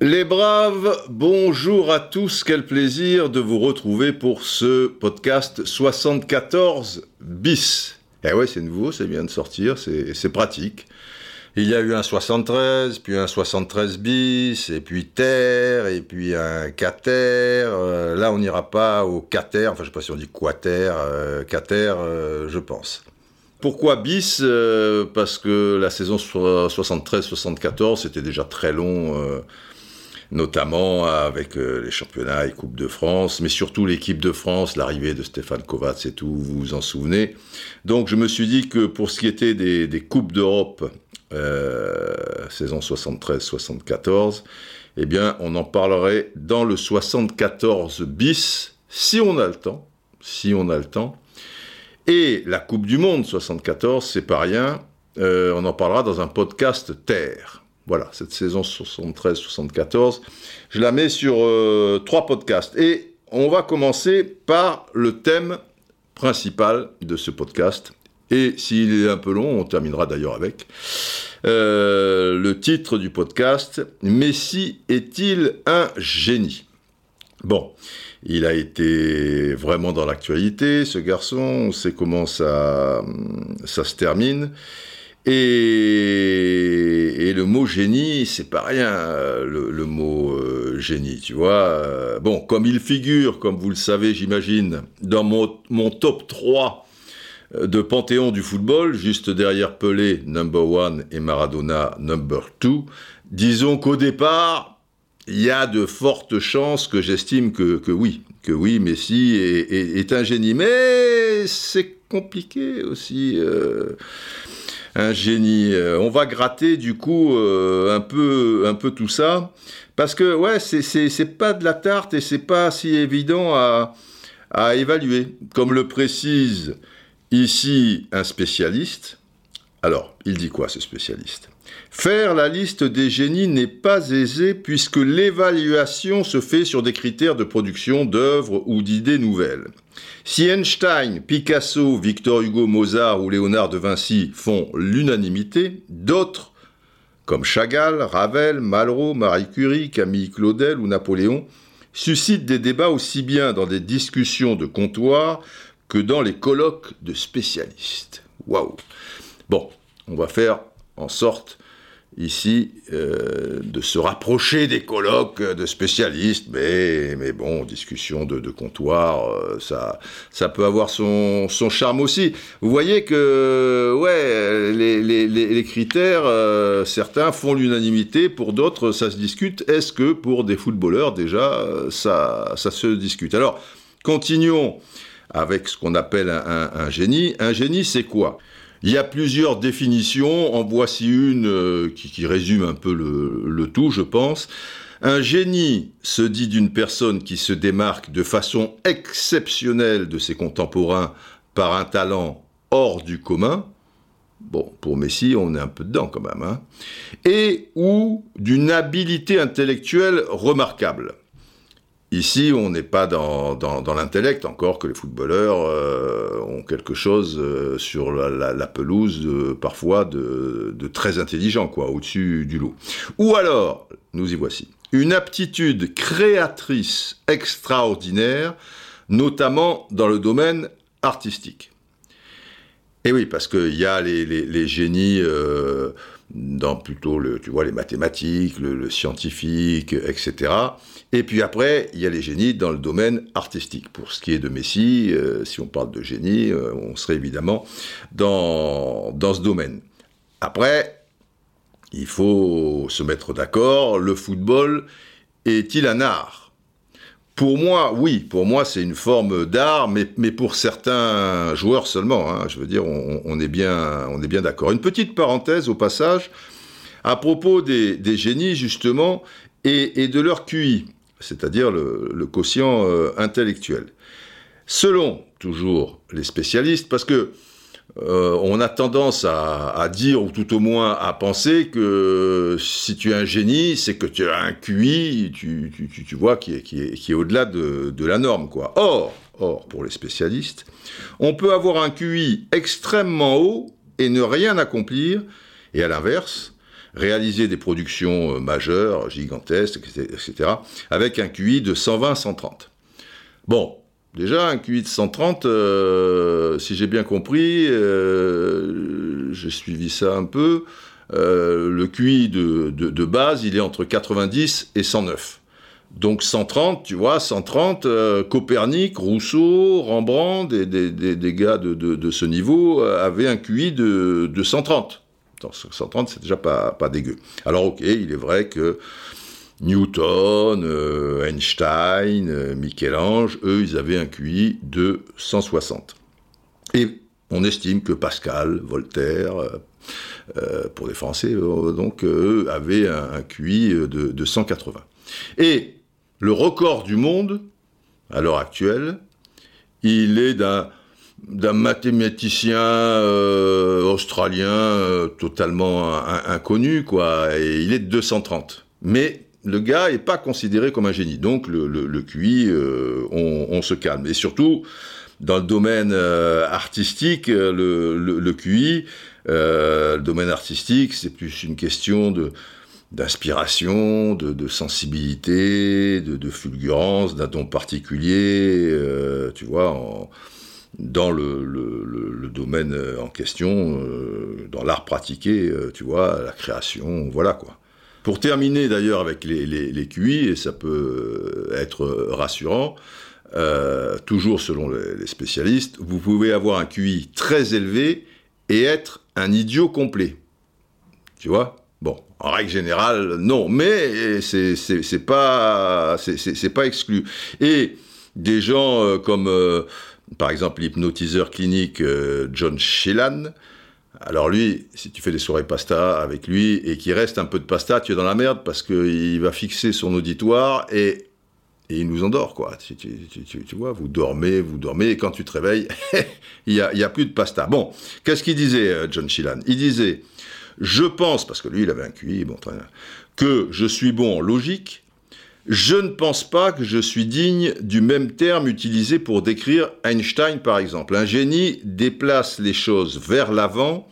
Les braves, bonjour à tous, quel plaisir de vous retrouver pour ce podcast 74 bis. Eh ouais, c'est nouveau, c'est bien de sortir, c'est pratique. Il y a eu un 73, puis un 73 bis, et puis terre, et puis un quater. Euh, là, on n'ira pas au quater, enfin, je sais pas si on dit quater, euh, quater, euh, je pense. Pourquoi bis Parce que la saison 73-74, c'était déjà très long notamment avec euh, les championnats et Coupe de France, mais surtout l'équipe de France, l'arrivée de Stéphane Kovacs et tout, vous vous en souvenez. Donc je me suis dit que pour ce qui était des, Coupes d'Europe, euh, saison 73-74, eh bien on en parlerait dans le 74 bis, si on a le temps, si on a le temps. Et la Coupe du Monde 74, c'est pas rien, euh, on en parlera dans un podcast Terre. Voilà, cette saison 73-74, je la mets sur euh, trois podcasts. Et on va commencer par le thème principal de ce podcast. Et s'il est un peu long, on terminera d'ailleurs avec. Euh, le titre du podcast, Messi est-il un génie? Bon, il a été vraiment dans l'actualité, ce garçon, on sait comment ça, ça se termine. Et, le mot génie, c'est pas rien, le, mot euh, génie, tu vois. Euh, bon, comme il figure, comme vous le savez, j'imagine, dans mon, mon, top 3 euh, de panthéon du football, juste derrière Pelé, number one, et Maradona, number two, disons qu'au départ, il y a de fortes chances que j'estime que, que, oui, que oui, Messi est, est, un génie. Mais c'est compliqué aussi un génie. Euh, on va gratter du coup euh, un peu un peu tout ça parce que ouais c'est c'est pas de la tarte et c'est pas si évident à à évaluer comme le précise ici un spécialiste. Alors, il dit quoi ce spécialiste? Faire la liste des génies n'est pas aisé puisque l'évaluation se fait sur des critères de production d'œuvres ou d'idées nouvelles. Si Einstein, Picasso, Victor Hugo, Mozart ou Léonard de Vinci font l'unanimité, d'autres, comme Chagall, Ravel, Malraux, Marie Curie, Camille Claudel ou Napoléon, suscitent des débats aussi bien dans des discussions de comptoir que dans les colloques de spécialistes. Waouh Bon, on va faire en sorte ici euh, de se rapprocher des colloques de spécialistes, mais, mais bon, discussion de, comptoir, euh, ça, ça peut avoir son, son charme aussi. Vous voyez que, ouais, les, critères, euh, certains font l'unanimité, pour d'autres, ça se discute. Est-ce que pour des footballeurs, déjà, ça, ça se discute? Alors, continuons avec ce qu'on appelle un génie. Un génie, c'est quoi? Il y a plusieurs définitions, en voici une euh, qui, résume un peu le, tout, je pense. Un génie se dit d'une personne qui se démarque de façon exceptionnelle de ses contemporains par un talent hors du commun. Bon, pour Messi, on est un peu dedans quand même. Hein. Et ou d'une habileté intellectuelle remarquable. Ici, on n'est pas dans, dans, l'intellect, encore que les footballeurs euh, ont quelque chose euh, sur la, pelouse, parfois, de, très intelligent, quoi, au-dessus du lot. Ou alors, nous y voici, une aptitude créatrice extraordinaire, notamment dans le domaine artistique. Et oui, parce qu'il y a les, les, génies euh, dans plutôt le, tu vois, les mathématiques, le scientifique, etc. Et puis après, il y a les génies dans le domaine artistique. Pour ce qui est de Messi, euh, si on parle de génie, euh, on serait évidemment dans, dans ce domaine. Après, il faut se mettre d'accord, le football est-il un art? Pour moi, oui, pour moi c'est une forme d'art, mais, mais pour certains joueurs seulement. Hein. je veux dire, on, est bien, on est bien d'accord. Une petite parenthèse au passage, à propos des, des génies justement, et, et de leur QI c'est-à-dire le, quotient euh, intellectuel. Selon toujours les spécialistes, parce que euh, on a tendance à, dire, ou tout au moins à penser que si tu es un génie, c'est que tu as un QI, tu, vois, qui est, au-delà de, la norme. Or, or, pour les spécialistes, on peut avoir un QI extrêmement haut et ne rien accomplir, et à l'inverse, réaliser des productions euh, majeures, gigantesques, etc., avec un QI de 120-130. Bon, déjà, un QI de 130, euh, si j'ai bien compris, euh, j'ai suivi ça un peu, le QI de, base, il est entre 90 et 109. Donc 130, tu vois, 130, Copernic, Rousseau, Rembrandt, des, des, gars de, ce niveau avaient un QI de, de 130. 130, c'est déjà pas, pas dégueu. Alors ok, il est vrai que Newton, euh, Einstein, euh, Michel-Ange, eux, ils avaient un QI de 160. Et on estime que Pascal, Voltaire, euh, pour les Français, donc, eux, avaient un, QI de, de 180. Et le record du monde, à l'heure actuelle, il est d'un d'un mathématicien euh, australien euh, totalement inconnu, quoi. Et il est de 230. Mais le gars n'est pas considéré comme un génie. Donc le, le, QI, euh, on, se calme. Et surtout, dans le domaine artistique, le, le QI, le domaine artistique, c'est plus une question de d'inspiration, de, sensibilité, de, de fulgurance, d'un don particulier, tu vois, dans le, domaine en question, euh, dans l'art pratiqué, euh, tu vois, la création, voilà quoi. Pour terminer d'ailleurs avec les, QI, et ça peut être rassurant, euh, toujours selon les, spécialistes, vous pouvez avoir un QI très élevé et être un idiot complet. Tu vois? Bon, en règle générale, non, mais c'est pas, pas exclu. Et des gens comme par exemple l'hypnotiseur clinique euh, John Shelan. Alors lui, si tu fais des soirées pasta avec lui et qu'il reste un peu de pasta, tu es dans la merde parce qu'il va fixer son auditoire et, il nous endort, quoi. Tu, tu, vois, vous dormez, vous dormez, et quand tu te réveilles, il n'y a, plus de pasta. Bon, qu'est-ce qu'il disait, euh, John Shelan Il disait, je pense, parce que lui, il avait un QI, que je suis bon en logique, je ne pense pas que je suis digne du même terme utilisé pour décrire Einstein, par exemple. Un génie déplace les choses vers l'avant,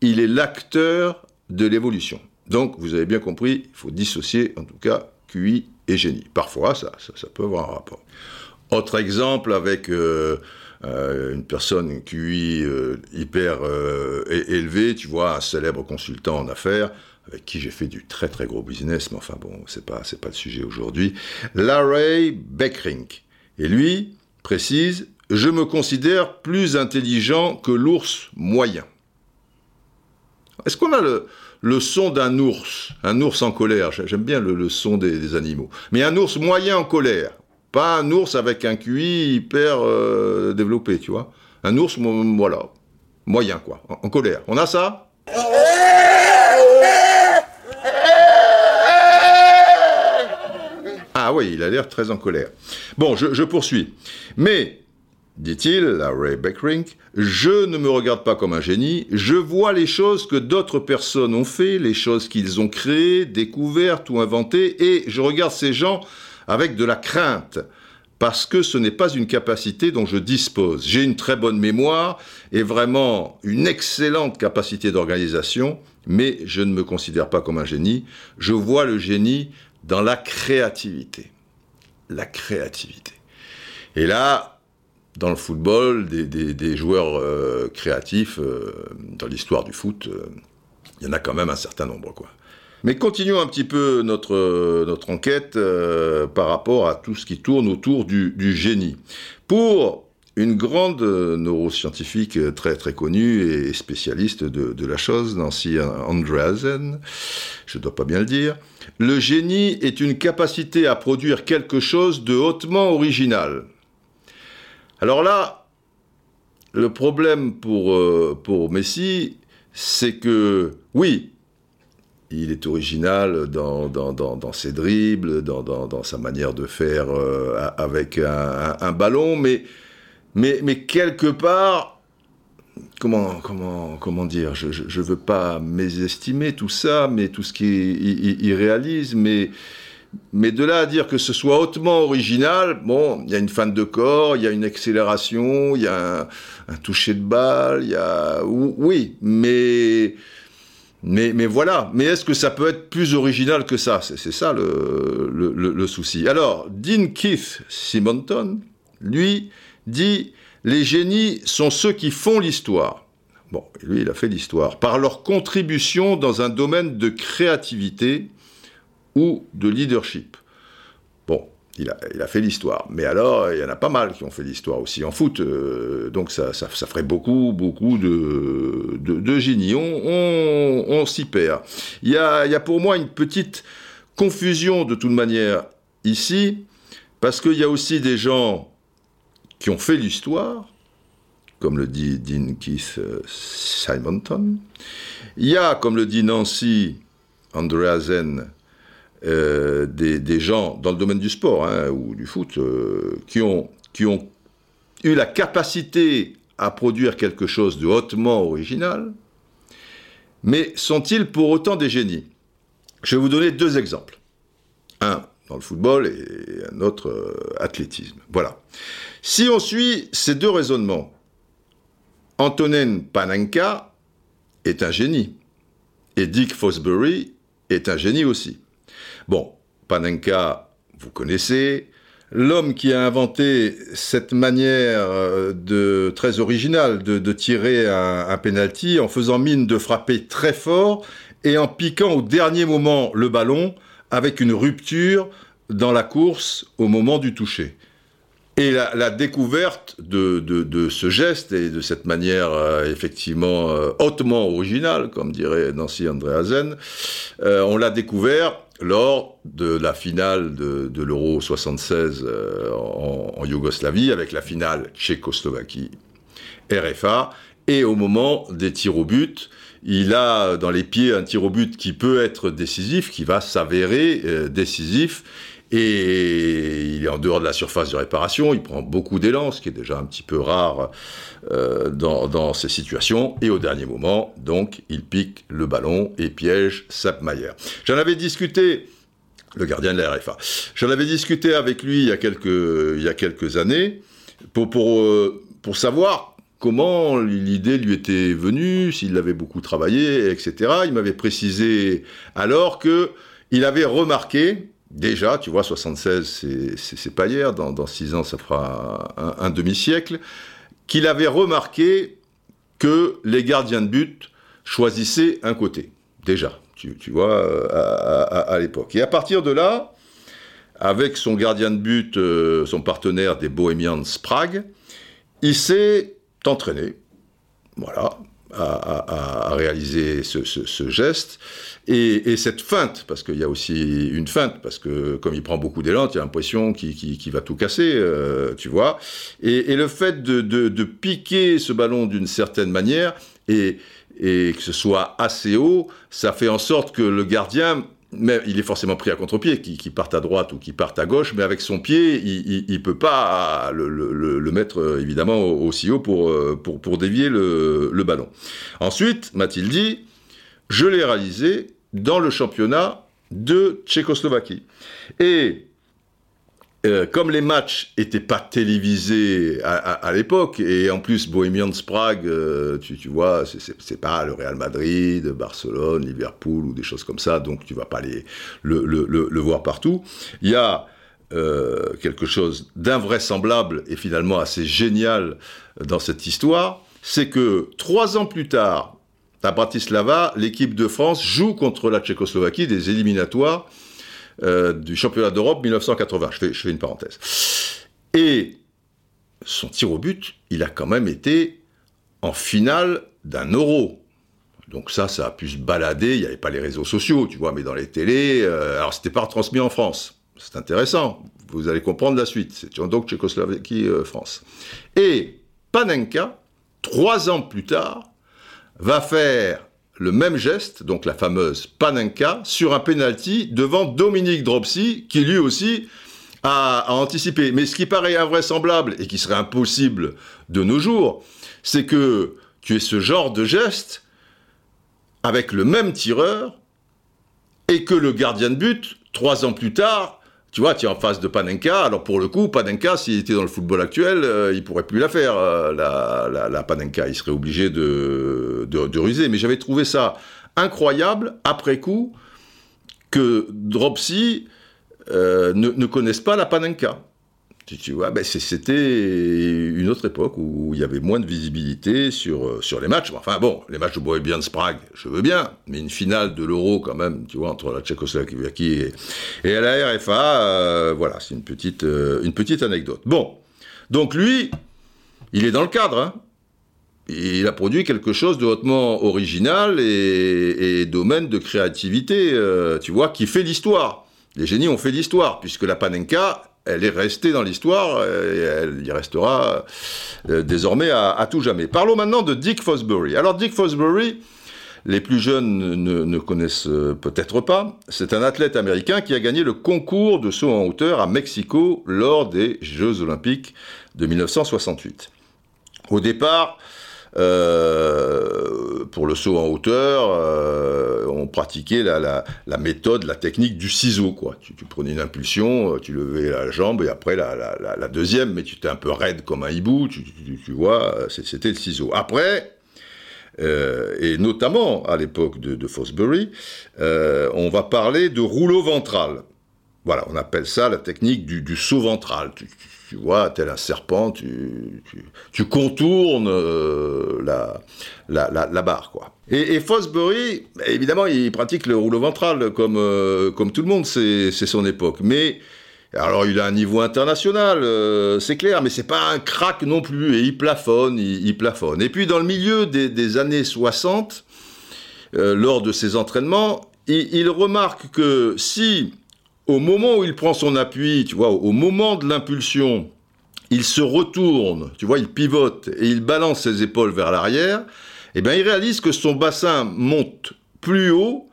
il est l'acteur de l'évolution. Donc, vous avez bien compris, il faut dissocier, en tout cas, QI et génie. Parfois, ça, peut avoir un rapport. Autre exemple avec euh, euh, une personne QI euh, hyper élevé, tu vois, un célèbre consultant en affaires, avec qui j'ai fait du très très gros business, mais enfin bon, c'est pas, pas le sujet aujourd'hui, Larry Beckrink. Et lui précise, je me considère plus intelligent que l'ours moyen. Est-ce qu'on a le, le son d'un ours, un ours en colère J'aime bien le, son des, animaux. Mais un ours moyen en colère, pas un ours avec un QI hyper euh, développé, tu vois. Un ours, voilà, moyen quoi, en colère. On a ça? Ah oui, il a l'air très en colère. Bon, je, poursuis. Mais, dit-il, à Ray Beckrink, je ne me regarde pas comme un génie, je vois les choses que d'autres personnes ont fait, les choses qu'ils ont créées, découvertes ou inventées, et je regarde ces gens avec de la crainte parce que ce n'est pas une capacité dont je dispose. J'ai une très bonne mémoire et vraiment une excellente capacité d'organisation, mais je ne me considère pas comme un génie. Je vois le génie dans la créativité. La créativité. Et là, dans le football, des, joueurs euh, créatifs, euh, dans l'histoire du foot, euh, il y en a quand même un certain nombre. Quoi. Mais continuons un petit peu notre, notre enquête par rapport à tout ce qui tourne autour du, du génie. Pour une grande neuroscientifique très très connue et spécialiste de, la chose, Nancy Andreasen, je ne dois pas bien le dire, le génie est une capacité à produire quelque chose de hautement original. Alors là, le problème pour, euh, Messi, c'est que oui, il est original dans, dans, ses dribbles, dans, sa manière de faire euh, avec un ballon, mais mais, quelque part, comment, comment, comment dire, je ne veux pas mésestimer tout ça, mais tout ce qui est irréaliste, mais, mais de là à dire que ce soit hautement original, bon, il y a une fin de corps, il y a une accélération, il y a un, toucher de balle, il y a... Oui, mais... Mais, mais voilà, mais est-ce que ça peut être plus original que ça? C'est ça le, souci. Alors, Dean Keith Simonton, lui, dit les génies sont ceux qui font l'histoire. Bon, lui, il a fait l'histoire. Par leur contribution dans un domaine de créativité ou de leadership. Bon, il a, fait l'histoire. Mais alors, il y en a pas mal qui ont fait l'histoire aussi en foot. Euh, donc ça, ça, ferait beaucoup, beaucoup de, de, génies. On, s'y perd. Il y, a, il y a pour moi une petite confusion de toute manière ici, parce qu'il y a aussi des gens qui ont fait l'histoire, comme le dit Dean Keith euh, Simonton. Il y a, comme le dit Nancy Andreasen, euh, des, gens dans le domaine du sport hein, ou du foot euh, qui, ont, qui ont eu la capacité à produire quelque chose de hautement original, mais sont-ils pour autant des génies? Je vais vous donner deux exemples. Un dans le football et un autre athlétisme. Voilà. Si on suit ces deux raisonnements, Antonin Panenka est un génie. Et Dick Fosbury est un génie aussi. Bon, Panenka, vous connaissez, l'homme qui a inventé cette manière euh, très originale de, tirer un, un penalty en faisant mine de frapper très fort et en piquant au dernier moment le ballon avec une rupture dans la course au moment du toucher. Et la, découverte de, ce geste et de cette manière euh, effectivement euh, hautement originale, comme dirait Nancy Andreasen, euh, on l'a découvert lors de la finale de, l'Euro 76 en, en, Yougoslavie, avec la finale Tchécoslovaquie RFA, et au moment des tirs au but, il a dans les pieds un tir au but qui peut être décisif, qui va s'avérer décisif, et il est en dehors de la surface de réparation, il prend beaucoup d'élan, ce qui est déjà un petit peu rare euh, dans, ces situations, et au dernier moment, donc, il pique le ballon et piège Sapmayer. J'en avais discuté, le gardien de la RFA, j'en avais discuté avec lui il y a quelques, années, pour, euh, pour savoir comment l'idée lui était venue, s'il avait beaucoup travaillé, etc. Il m'avait précisé alors que il avait remarqué déjà, tu vois, 76, c'est pas hier, dans, dans, six ans, ça fera un, demi-siècle, qu'il avait remarqué que les gardiens de but choisissaient un côté, déjà, tu, vois, à, l'époque. Et à partir de là, avec son gardien de but, euh, son partenaire des Bohemians Prague, il s'est entraîné, voilà, à, réaliser ce, geste. Et, cette feinte, parce qu'il y a aussi une feinte, parce que comme il prend beaucoup d'élan, tu as l'impression qu'il va tout casser, euh, tu vois. Et, le fait de, piquer ce ballon d'une certaine manière, et que ce soit assez haut, ça fait en sorte que le gardien mais il est forcément pris à contre-pied, qui, parte à droite ou qui parte à gauche, mais avec son pied, il ne peut pas le, mettre euh, évidemment aussi haut pour, euh, pour, pour dévier le, ballon. Ensuite, m'a-t-il dit, je l'ai réalisé dans le championnat de Tchécoslovaquie. Et euh, comme les matchs n'étaient pas télévisés à, l'époque, et en plus Bohemians Prague, euh, tu, tu, vois, c'est pas le Real Madrid, Barcelone, Liverpool ou des choses comme ça, donc tu vas pas les, le, voir partout. Il y a euh, quelque chose d'invraisemblable et finalement assez génial dans cette histoire, c'est que trois ans plus tard, à Bratislava, l'équipe de France joue contre la Tchécoslovaquie des éliminatoires euh, du championnat d'Europe 1980. Je fais, une parenthèse. Et son tir au but, il a quand même été en finale d'un euro. Donc ça, ça a pu se balader. Il n'y avait pas les réseaux sociaux, tu vois, mais dans les télés. Euh, alors c'était pas retransmis en France. C'est intéressant. Vous allez comprendre la suite. C'est donc Tchécoslovaquie-France. Euh, Et Panenka, trois ans plus tard, va faire le même geste, donc la fameuse Panenka, sur un penalty devant Dominique Dropsy, qui lui aussi a, anticipé. Mais ce qui paraît invraisemblable et qui serait impossible de nos jours, c'est que tu es ce genre de geste avec le même tireur et que le gardien de but, trois ans plus tard, tu vois, tu es en face de Panenka. Alors pour le coup, Panenka, s'il était dans le football actuel, euh, il pourrait plus la faire, euh, la, la, Panenka. Il serait obligé de, ruser. Mais j'avais trouvé ça incroyable, après coup, que Dropsy euh, ne, ne connaisse pas la Panenka. Vois, ben c'était une autre époque où il y avait moins de visibilité sur, euh, sur les matchs. Enfin bon, les matchs de Bohemians Prague, je veux bien, mais une finale de l'Euro quand même, tu vois, entre la Tchécoslovaquie et, et la RFA, euh, voilà, c'est une petite, euh, une petite anecdote. Bon, donc lui, il est dans le cadre, hein. Il a produit quelque chose de hautement original et domaine de créativité, tu vois, qui fait l'histoire. Les génies ont fait l'histoire, puisque la Panenka, elle est restée dans l'histoire et elle y restera euh, désormais à, tout jamais. Parlons maintenant de Dick Fosbury. Alors Dick Fosbury, les plus jeunes ne, connaissent euh, peut-être pas, c'est un athlète américain qui a gagné le concours de saut en hauteur à Mexico lors des Jeux olympiques de 1968. Au départ, euh, pour le saut en hauteur, euh, on pratiquait la, méthode, la technique du ciseau. Quoi. Tu, prenais une impulsion, euh, tu levais la jambe et après la, deuxième, mais tu étais un peu raide comme un hibou, tu, vois, c'était le ciseau. Après, et notamment à l'époque de, Fosbury, on va parler de rouleau ventral. Voilà, on appelle ça la technique du, du saut ventral. Tu, vois, tel un serpent, tu, contournes euh, la, barre, quoi. Et, et, Fosbury, évidemment, il pratique le rouleau ventral comme, euh, tout le monde, c'est son époque. Mais, alors il a un niveau international, euh, c'est clair, mais c'est pas un crack non plus, et il plafonne, il, plafonne. Et puis dans le milieu des, années 60, lors de ses entraînements, il remarque que si au moment où il prend son appui, tu vois, au moment de l'impulsion, il se retourne, tu vois, il pivote et il balance ses épaules vers l'arrière, eh bien, il réalise que son bassin monte plus haut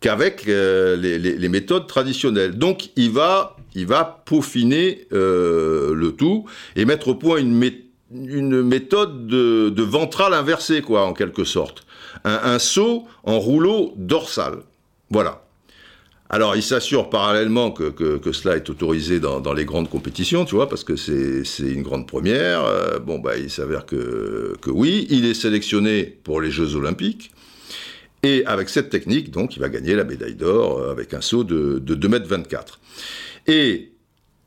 qu'avec euh, les, méthodes traditionnelles. Donc, il va, il va peaufiner euh, le tout et mettre au point une, méthode de, de ventrale inversée, quoi, en quelque sorte. Un, un saut en rouleau dorsal. Voilà. Alors, il s'assure parallèlement que, cela est autorisé dans, les grandes compétitions, tu vois, parce que c'est une grande première. Euh, bon, bah, il s'avère que, oui, il est sélectionné pour les Jeux Olympiques. Et avec cette technique, donc, il va gagner la médaille d'or euh, avec un saut de, de 2,24 m. Et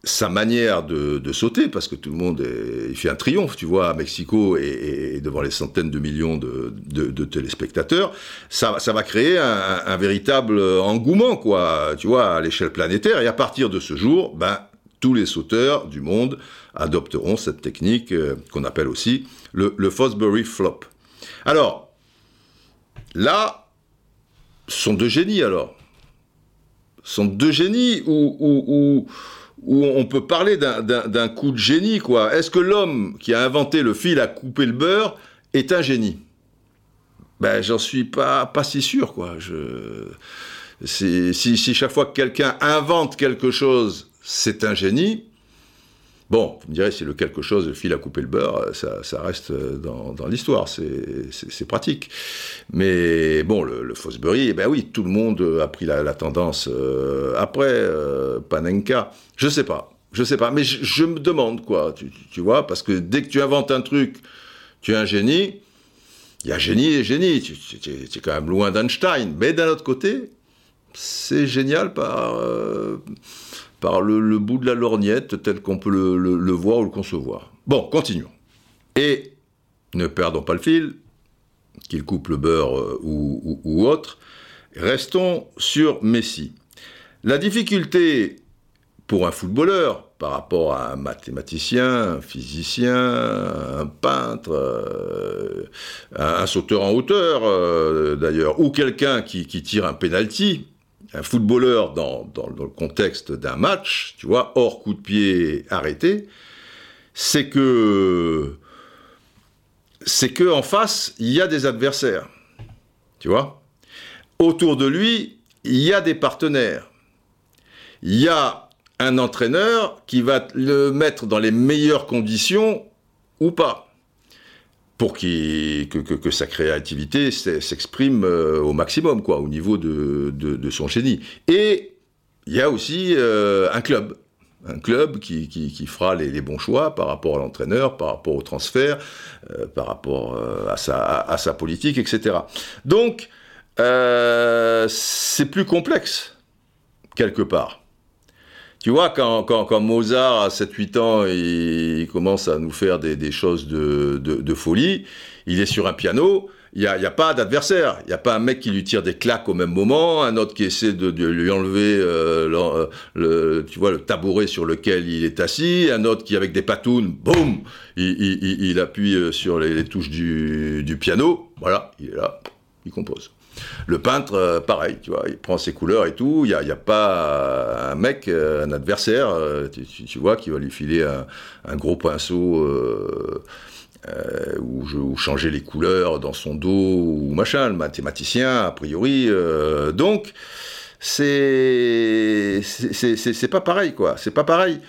sa manière de, sauter, parce que tout le monde il fait un triomphe, tu vois, à Mexico et, devant les centaines de millions de, téléspectateurs, ça, va créer un, véritable engouement, quoi, tu vois, à l'échelle planétaire. Et à partir de ce jour, ben, tous les sauteurs du monde adopteront cette technique euh, qu'on appelle aussi le, Fosbury Flop. Alors, là, sont deux génies alors. sont deux génies ou où on peut parler d'un coup de génie, quoi. Est-ce que l'homme qui a inventé le fil à couper le beurre est un génie? Ben, j'en suis pas, si sûr, quoi. Je... Si, si, chaque fois que quelqu'un invente quelque chose, c'est un génie, Bon, vous me direz, c'est le quelque chose, le fil à couper le beurre, ça, reste dans, l'histoire, c'est pratique. Mais bon, le, Fosbury, eh ben oui, tout le monde a pris la, tendance euh, après, euh, Panenka, je sais pas, je sais pas, mais je, me demande quoi, tu, vois, parce que dès que tu inventes un truc, tu es un génie, il y a génie et génie, tu, es quand même loin d'Einstein, mais d'un autre côté, c'est génial par... Euh, par le, bout de la lorgnette tel qu'on peut le, voir ou le concevoir. Bon, continuons. Et ne perdons pas le fil, qu'il coupe le beurre euh, ou, autre, restons sur Messi. La difficulté pour un footballeur par rapport à un mathématicien, un physicien, un peintre, euh, un, sauteur en hauteur euh, d'ailleurs, ou quelqu'un qui, qui, tire un penalty, un footballeur dans, le contexte d'un match, tu vois, hors coup de pied arrêté, c'est que c'est que en face il y a des adversaires, tu vois. Autour de lui il y a des partenaires, il y a un entraîneur qui va le mettre dans les meilleures conditions ou pas. Pour que, que, sa créativité s'exprime au maximum, quoi, au niveau de, son génie. Et il y a aussi un club un club qui, fera les, bons choix par rapport à l'entraîneur, par rapport au transfert, euh, par rapport euh, à, sa, à, sa, politique, etc. Donc, euh, c'est plus complexe, quelque part. Tu vois, quand, quand, quand Mozart, à 7-8 ans, il, commence à nous faire des, des choses de, de, de, folie, il est sur un piano, il n'y a, a, pas d'adversaire. Il n'y a pas un mec qui lui tire des claques au même moment, un autre qui essaie de, lui enlever euh, euh, le, tu vois, le tabouret sur lequel il est assis, un autre qui, avec des patounes, boum, il, appuie euh, sur les, touches du, piano. Voilà, il est là, il compose. Le peintre, pareil, tu vois, il prend ses couleurs et tout. Il n'y a, a, pas un mec, un adversaire, tu, vois, qui va lui filer un, gros pinceau euh, ou, changer les couleurs dans son dos ou machin, le mathématicien a priori. Euh, donc c'est pas pareil quoi, c'est pas pareil.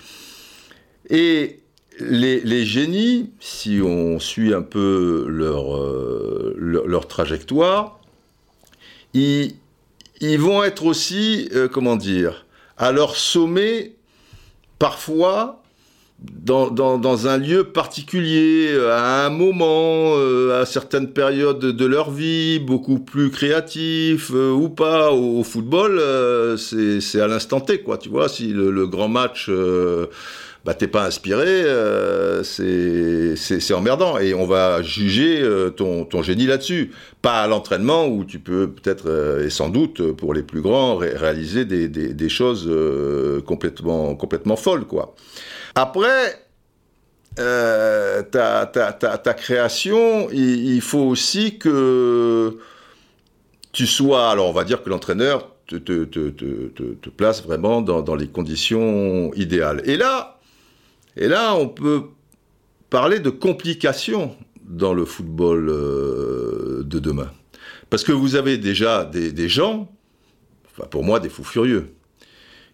Et les, génies, si on suit un peu euh, leur, trajectoire, ils, vont être aussi, comment dire, à leur sommet, parfois, dans, un lieu particulier, à un moment, euh, à certaines périodes de leur vie, beaucoup plus créatif euh, ou pas. Au, football, euh, c'est à l'instant T, quoi. Tu vois, si le, grand match, bah, t'es pas inspiré, c'est emmerdant. Et on va juger ton, ton génie là-dessus. Pas à l'entraînement où tu peux peut-être, et sans doute, pour les plus grands, réaliser des, des, des choses complètement, complètement folles, quoi. Après, euh, ta, création, il, faut aussi que tu sois, alors on va dire que l'entraîneur te, te, place vraiment dans, les conditions idéales. Et là, et là, on peut parler de complications dans le football euh, de demain. Parce que vous avez déjà des, gens, enfin pour moi des fous furieux,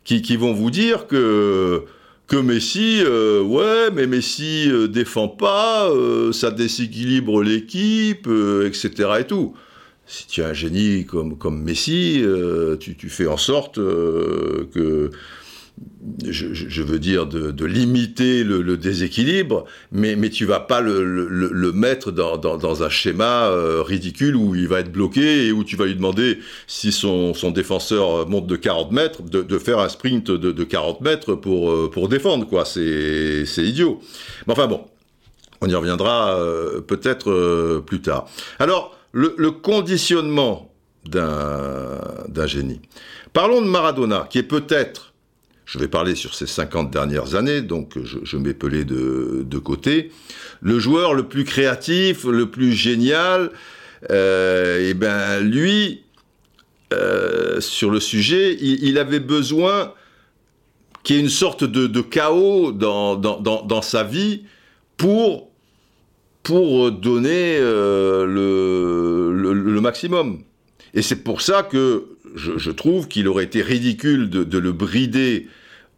qui, vont vous dire que que Messi, euh, ouais, mais Messi euh, défend pas, euh, ça déséquilibre l'équipe, etc. et tout. Si tu es un génie comme, comme Messi, tu, fais en sorte que je, veux dire, de, limiter le, déséquilibre, mais, tu vas pas le, mettre dans, un schéma euh, ridicule où il va être bloqué et où tu vas lui demander, si son, défenseur monte de 40 mètres, de, faire un sprint de, 40 mètres pour, euh, pour défendre, quoi. C'est idiot. Mais enfin bon, on y reviendra euh, peut-être plus tard. Alors, le conditionnement d'un génie. Parlons de Maradona, qui est peut-être je vais parler sur ces 50 dernières années, donc je, mets Pelé de, côté. Le joueur le plus créatif, le plus génial, euh, et ben lui, euh, sur le sujet, il, avait besoin qu'il y ait une sorte de, chaos dans, dans, sa vie pour, pour donner euh, le, le, maximum. Et c'est pour ça que je, trouve qu'il aurait été ridicule de, de le brider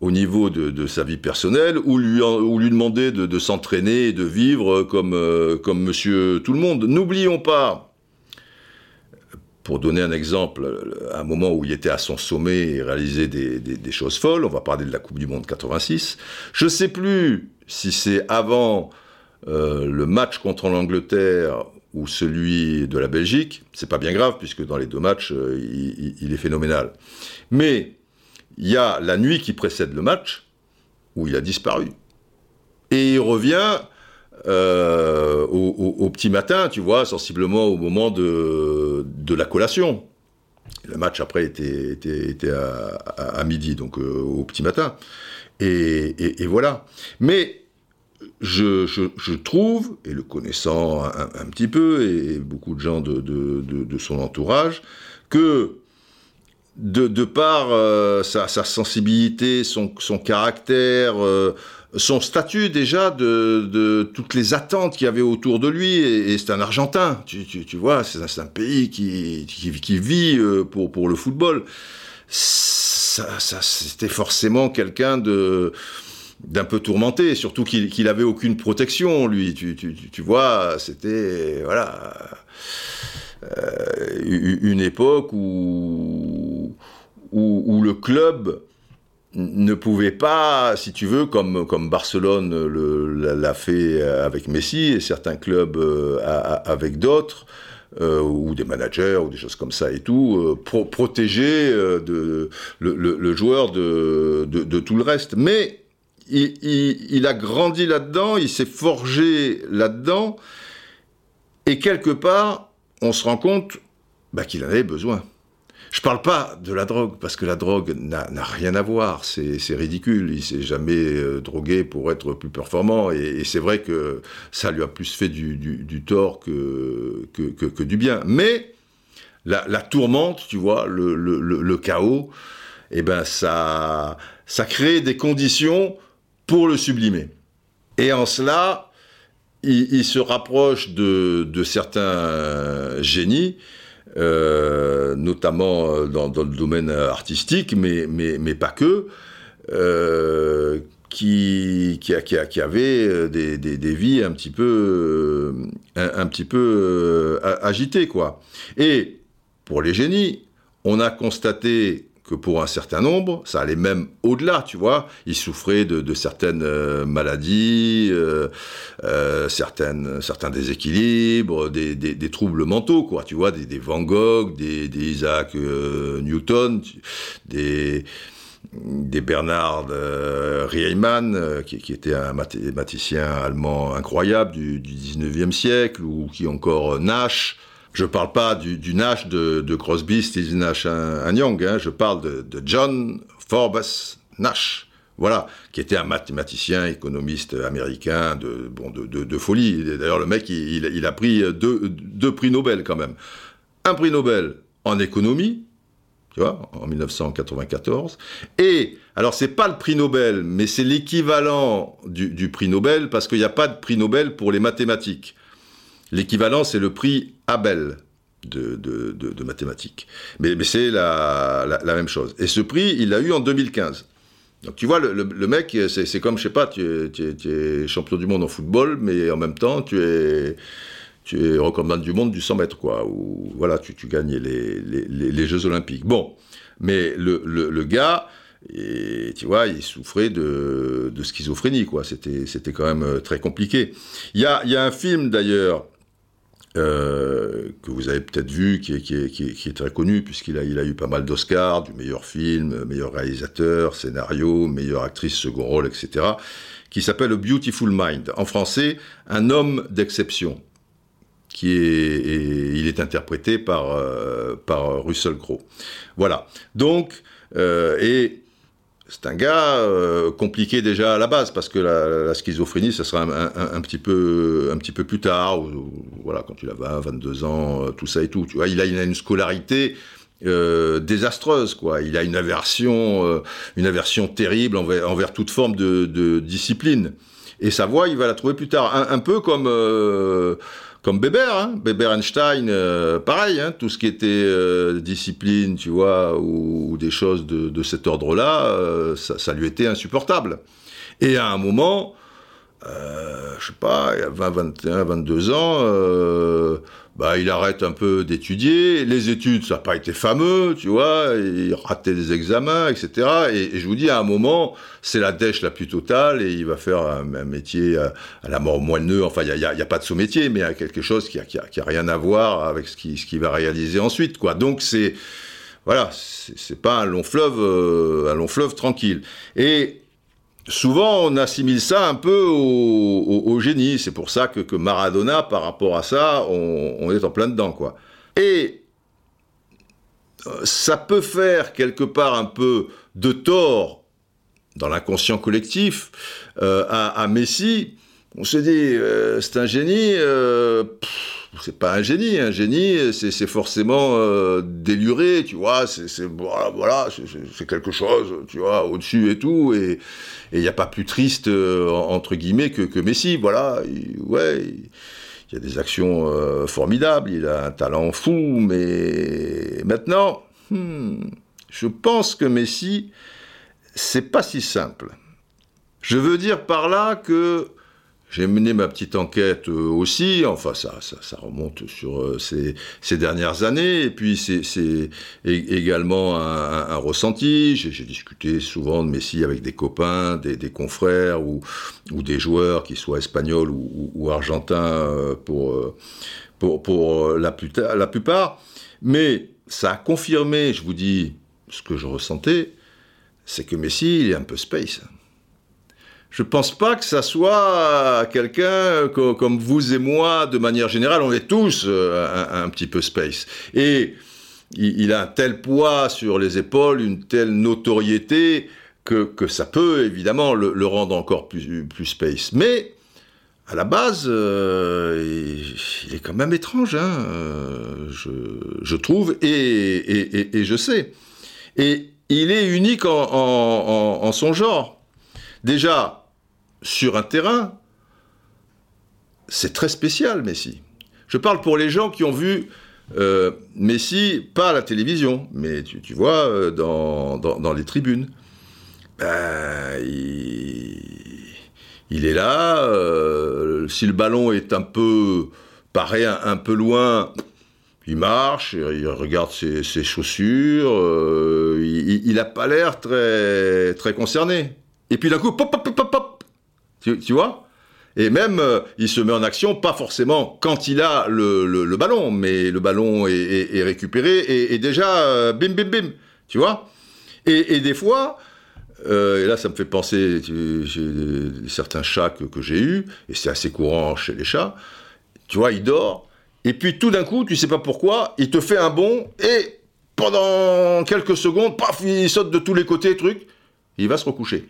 au niveau de, sa vie personnelle, ou lui, ou lui demander de, s'entraîner et de vivre comme, euh, comme monsieur tout le monde. N'oublions pas, pour donner un exemple, un moment où il était à son sommet et réalisait des, choses folles, on va parler de la Coupe du Monde 86, je ne sais plus si c'est avant euh, le match contre l'Angleterre ou celui de la Belgique, c'est pas bien grave puisque dans les deux matchs, euh, il, il est phénoménal. Mais il y a la nuit qui précède le match, où il a disparu. Et il revient euh, au, petit matin, tu vois, sensiblement au moment de, la collation. Le match après était, à, midi, donc euh, au petit matin. Et, voilà. Mais je, trouve, et le connaissant un, petit peu, et beaucoup de gens de son entourage, que de, par euh, sa, sensibilité, son, caractère, euh, son statut déjà, de, toutes les attentes qu'il y avait autour de lui, et, c'est un Argentin, tu, vois, c'est un, pays qui, qui, vit euh, pour, pour le football. Ça, c'était forcément quelqu'un de d'un peu tourmenté, surtout qu'il qu'il avait aucune protection, lui. Tu, tu, tu vois, c'était voilà une époque où, où, le club ne pouvait pas, si tu veux, comme, comme Barcelone l'a fait avec Messi et certains clubs euh, avec d'autres, euh, ou des managers ou des choses comme ça et tout, euh, pro protéger euh, de, le, joueur de, de, tout le reste. Mais il a grandi là-dedans, il s'est forgé là-dedans, et quelque part, on se rend compte bah, qu'il en avait besoin. Je parle pas de la drogue, parce que la drogue n'a rien à voir, c'est ridicule. Il s'est jamais euh, drogué pour être plus performant, et, c'est vrai que ça lui a plus fait du, tort que, que, du bien. Mais la, tourmente, tu vois, le chaos, eh ben ça, ça crée des conditions pour le sublimer. Et en cela, il, se rapproche de, de certains génies euh, notamment euh, dans, le domaine artistique, mais, mais, mais pas que, euh, qui, qui, qui, qui avait euh, des, des, vies un petit peu, un petit peu agitées, quoi. Et pour les génies, on a constaté que pour un certain nombre, ça allait même au-delà, tu vois. Ils souffraient de, certaines euh, maladies, euh, euh, certains déséquilibres, des, troubles mentaux, quoi, tu vois, des, Van Gogh, des, Isaac Newton, des des Bernard Riemann, qui, était un mathématicien allemand incroyable du, du 19e siècle, ou qui encore Nash, je parle pas du, Nash de, de, Crosby, Steve Nash, un, Young. Hein, je parle de, John Forbes Nash. Voilà, qui était un mathématicien, économiste américain de, bon, de, folie. D'ailleurs, le mec, il, a pris deux, prix Nobel quand même. Un prix Nobel en économie, tu vois, en 1994. Et, alors c'est pas le prix Nobel, mais c'est l'équivalent du, prix Nobel, parce qu'il n'y a pas de prix Nobel pour les mathématiques. L'équivalent, c'est le prix Abel de, mathématiques. Mais, c'est la, même chose. Et ce prix, il l'a eu en 2015. Donc tu vois, le, mec, c'est comme, je sais pas, tu es, champion du monde en football, mais en même temps, tu es, tu es recommandant du monde du 100 mètres, quoi. Ou voilà, tu, tu gagnes les, Jeux Olympiques. Bon, mais le, gars, tu vois, il souffrait de, schizophrénie, quoi. C'était, c'était quand même très compliqué. Il y a un film d'ailleurs euh, que vous avez peut-être vu, qui est, qui, est, qui, est, qui est, très connu, puisqu'il a, il a eu pas mal d'Oscars, du meilleur film, meilleur réalisateur, scénario, meilleure actrice second rôle, etc., qui s'appelle A Beautiful Mind. En français, Un homme d'exception, qui est, et il est interprété par, euh, par Russell Crowe. Voilà. Donc, euh, et c'est un gars euh, compliqué déjà à la base parce que la, schizophrénie, ça sera un, petit peu un petit peu plus tard, voilà, quand il a 20, 22 ans, euh, tout ça et tout. Il a, une scolarité euh, désastreuse, quoi. Il a une aversion, une aversion terrible envers, toute forme de, discipline. Et sa voix, il va la trouver plus tard, un, peu comme comme Weber, hein, Weber Einstein, euh, pareil, hein, tout ce qui était euh, discipline, tu vois, ou, des choses de, cet ordre-là, euh, ça, lui était insupportable. Et à un moment, euh, je sais pas, il a 20, 21, 22 ans, euh, bah, il arrête un peu d'étudier. Les études, ça n'a pas été fameux, tu vois, il ratait des examens, etc. Et, je vous dis, à un moment, c'est la dèche la plus totale et il va faire un, métier à, à, la mort moelleux. Enfin, il n'y a, a, pas de ce métier, mais il y a quelque chose qui n'a a, qui a rien à voir avec ce qu'il qui va réaliser ensuite, quoi. Donc, c'est, voilà, c'est pas un long fleuve, euh, un long fleuve tranquille. Et souvent on assimile ça un peu au, génie. C'est pour ça que, Maradona, par rapport à ça, on, est en plein dedans, quoi. Et euh, ça peut faire quelque part un peu de tort dans l'inconscient collectif euh, à, Messi. On se dit, euh, c'est un génie. C'est pas un génie, un génie, c'est forcément euh, déluré, tu vois, c'est voilà, voilà c'est quelque chose, tu vois, au-dessus et tout, et il n'y a pas plus triste, euh, entre guillemets, que, que Messi, voilà, il, ouais, il, y a des actions euh, formidables, il a un talent fou, mais maintenant, hmm, je pense que Messi, c'est pas si simple. Je veux dire par là que j'ai mené ma petite enquête euh, aussi, enfin ça, ça, remonte sur euh, ces, dernières années, et puis c'est également un, ressenti. J'ai discuté souvent de Messi avec des copains, des, confrères ou, des joueurs qui soient espagnols ou, argentins euh, pour, pour, la plupart. Mais ça a confirmé, je vous dis, ce que je ressentais, c'est que Messi, il est un peu space je pense pas que ça soit quelqu'un comme vous et moi, de manière générale, on est tous euh, un, petit peu space. Et il, a un tel poids sur les épaules, une telle notoriété, que, ça peut évidemment le, rendre encore plus, plus, space. Mais à la base, euh, il, est quand même étrange, hein, euh, je, trouve, et, je sais. Et il est unique en son genre. Déjà, sur un terrain, c'est très spécial, Messi. Je parle pour les gens qui ont vu euh, Messi, pas à la télévision, mais tu, vois, euh, dans, les tribunes. Ben, il, est là, euh, si le ballon est un peu, paraît un, peu loin, il marche, il regarde ses, chaussures, il n'a pas l'air très, concerné. Et puis d'un coup, pop, pop, pop, pop, tu, vois? Et même, euh, il se met en action, pas forcément quand il a le, ballon, mais le ballon est, récupéré et, déjà, euh, bim, bim, bim, tu vois? Et, des fois, euh, et là ça me fait penser, j'ai certains chats que, j'ai eus, et c'est assez courant chez les chats, tu vois, il dort, et puis tout d'un coup, tu sais pas pourquoi, il te fait un bond, et pendant quelques secondes, paf, il saute de tous les côtés, truc, il va se recoucher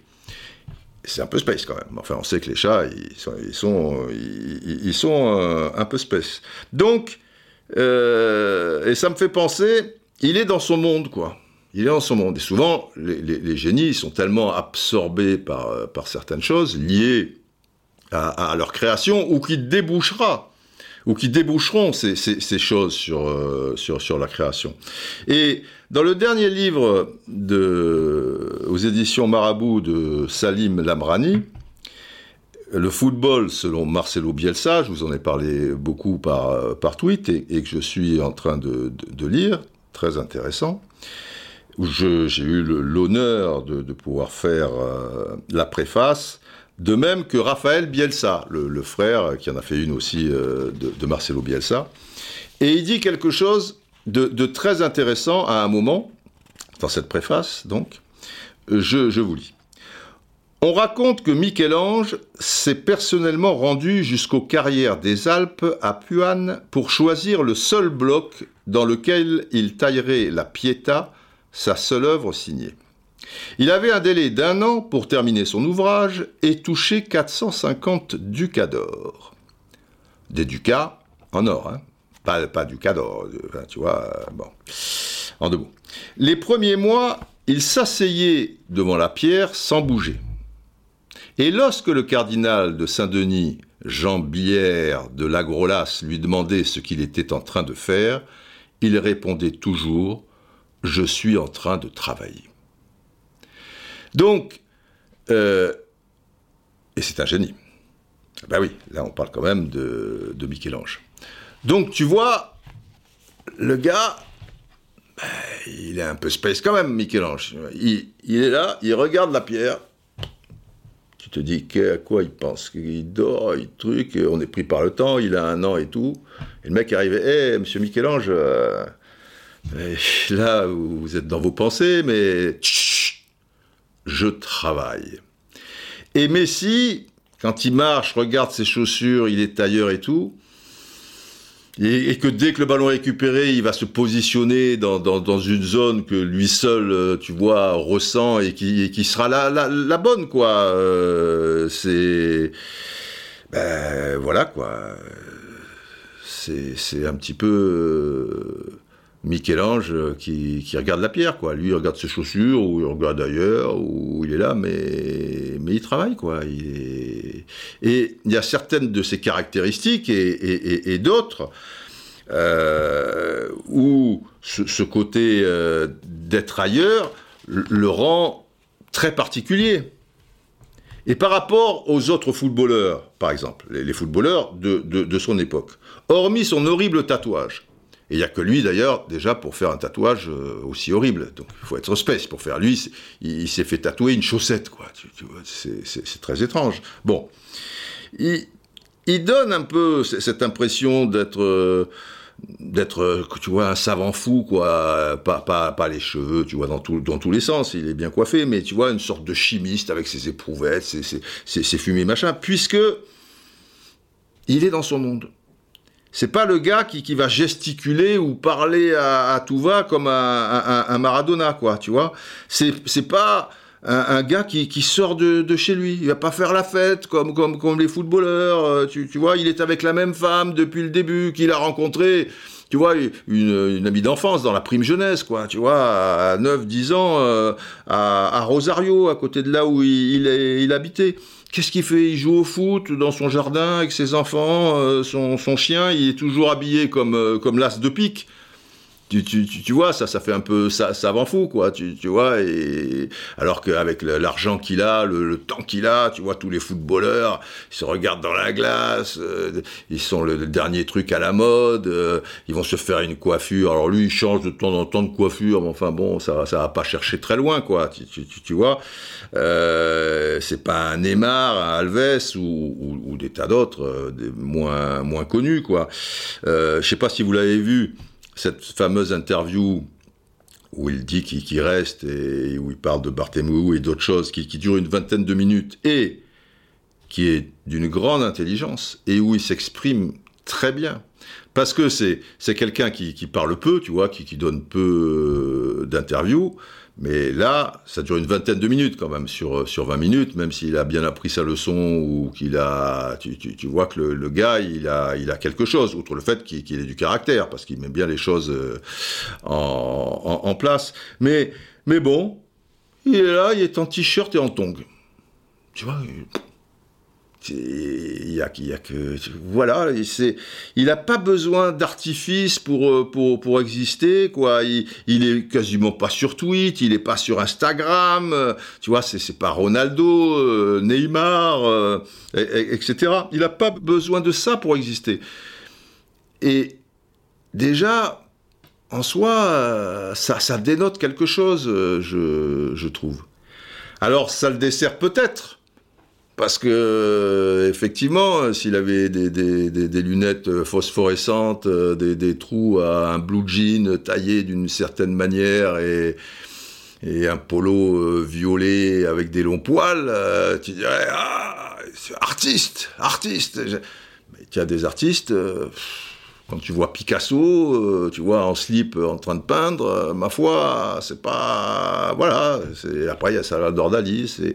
c'est un peu space quand même. Enfin, on sait que les chats, ils sont, ils sont, ils, sont euh, un peu space. Donc, euh, et ça me fait penser, il est dans son monde, quoi. Il est dans son monde. Et souvent, les, génies sont tellement absorbés par, euh, par certaines choses liées à, leur création ou qui débouchera ou qui déboucheront ces, choses sur, sur, la création. Et dans le dernier livre aux éditions Marabout de Salim Lamrani, le football selon Marcelo Bielsa, je vous en ai parlé beaucoup par, par tweet et, que je suis en train de, lire, très intéressant, où j'ai eu l'honneur de, pouvoir faire euh, la préface, de même que Raphaël Bielsa, le, frère qui en a fait une aussi euh, de Marcelo Bielsa. Et il dit quelque chose de, très intéressant à un moment, dans cette préface, donc, je, vous lis. On raconte que Michel-Ange s'est personnellement rendu jusqu'aux carrières des Alpes à Puane pour choisir le seul bloc dans lequel il taillerait la Pietà, sa seule œuvre signée. Il avait un délai d'un an pour terminer son ouvrage et toucher 450 ducats d'or. Des ducats en or, hein pas, pas du cadre, tu vois, euh, bon. En deux mots. Les premiers mois, il s'asseyait devant la pierre sans bouger. Et lorsque le cardinal de Saint-Denis, Jean Bière de l'Agrolas, lui demandait ce qu'il était en train de faire, il répondait toujours Je suis en train de travailler. Donc, euh, et c'est un génie. Ben oui, là on parle quand même de, Michel-Ange. Donc tu vois, le gars, ben, il est un peu space quand même, Michel-Ange. Il, est là, il regarde la pierre. Tu te dis à quoi il pense? Il dort, il truc, on est pris par le temps, il a un an et tout. Et le mec arrive, hé, monsieur Michel-Ange, euh, là, vous êtes dans vos pensées, mais je travaille. Et Messi, quand il marche, regarde ses chaussures, il est tailleur et tout, et, que dès que le ballon est récupéré, il va se positionner dans, une zone que lui seul, euh, tu vois, ressent et qui, sera la, la, bonne, quoi. Euh, c'est. Ben, voilà, quoi. C'est un petit peu. Euh, Michel-Ange qui, qui, regarde la pierre, quoi. Lui, il regarde ses chaussures, ou il regarde ailleurs, ou il est là, mais, mais il travaille, quoi. Et il y a certaines de ses caractéristiques et, et, d'autres euh, où ce, côté euh, d'être ailleurs le rend très particulier. Et par rapport aux autres footballeurs, par exemple, les, footballeurs de, son époque, hormis son horrible tatouage, et il n'y a que lui d'ailleurs déjà pour faire un tatouage euh, aussi horrible. Donc il faut être space pour faire. Lui, il, s'est fait tatouer une chaussette, quoi. c'est très étrange. Bon, il, donne un peu cette impression d'être euh, d'être, tu vois, un savant fou, quoi. Pas, les cheveux, tu vois, dans, tous les sens. Il est bien coiffé, mais tu vois, une sorte de chimiste avec ses éprouvettes, ses, ses, ses, fumées, machin, puisque il est dans son monde. C'est pas le gars qui, qui, va gesticuler ou parler à, tout va comme un, un, Maradona, quoi, tu vois. C'est, c'est pas un, gars qui, qui sort de, de, chez lui. Il va pas faire la fête comme, comme, comme les footballeurs. Euh, tu, tu vois, il est avec la même femme depuis le début qu'il a rencontré tu vois, une, une amie d'enfance dans la prime jeunesse, quoi, tu vois, à 9, 10 ans, euh, à, à, Rosario, à côté de là où il, est, il habitait. Qu'est-ce qu'il fait? Il joue au foot dans son jardin avec ses enfants, euh, son, son, chien, il est toujours habillé comme, comme l'as de pique tu, vois, ça, ça fait un peu ça, savant fou, quoi, tu, vois, et alors qu'avec l'argent qu'il a, le, temps qu'il a, tu vois, tous les footballeurs, ils se regardent dans la glace, euh, ils sont le, dernier truc à la mode, euh, ils vont se faire une coiffure, alors lui, il change de temps en temps de coiffure, mais enfin bon, ça, ça va pas chercher très loin, quoi, tu, vois, euh, c'est pas un Neymar, un Alves ou, ou, des tas d'autres, moins, moins connus, quoi. je sais pas si vous l'avez vu, cette fameuse interview où il dit qu'il reste et où il parle de Barthélemy et d'autres choses qui, dure une vingtaine de minutes et qui est d'une grande intelligence et où il s'exprime très bien. Parce que c'est quelqu'un qui, parle peu, tu vois, qui, qui donne peu euh, d'interviews, mais là, ça dure une vingtaine de minutes quand même, sur, sur 20 minutes, même s'il a bien appris sa leçon ou qu'il a. Tu, vois que le, gars, il a, quelque chose, outre le fait qu'il ait du caractère, parce qu'il met bien les choses euh, en, en, place. Mais, mais bon, il est là, il est en t-shirt et en tongs. Tu vois, il y a, que voilà il n'a pas besoin d'artifice pour, euh, pour pour exister quoi. Il, il est quasiment pas sur Twitter il est pas sur Instagram euh, tu vois c'est c'est pas Ronaldo euh, Neymar etc il n'a pas besoin de ça pour exister. Et déjà en soi ça ça dénote quelque chose je je trouve. Alors ça le dessert peut-être parce que euh, effectivement, s'il avait des, lunettes phosphorescentes, euh, des, trous à un blue jean taillé d'une certaine manière et, un polo euh, violet avec des longs poils, tu dirais ah, artiste, artiste. Mais il y a des artistes. quand tu vois Picasso, tu vois en slip en train de peindre, ma foi, c'est pas voilà. Après il y a Salvador Dali, c'est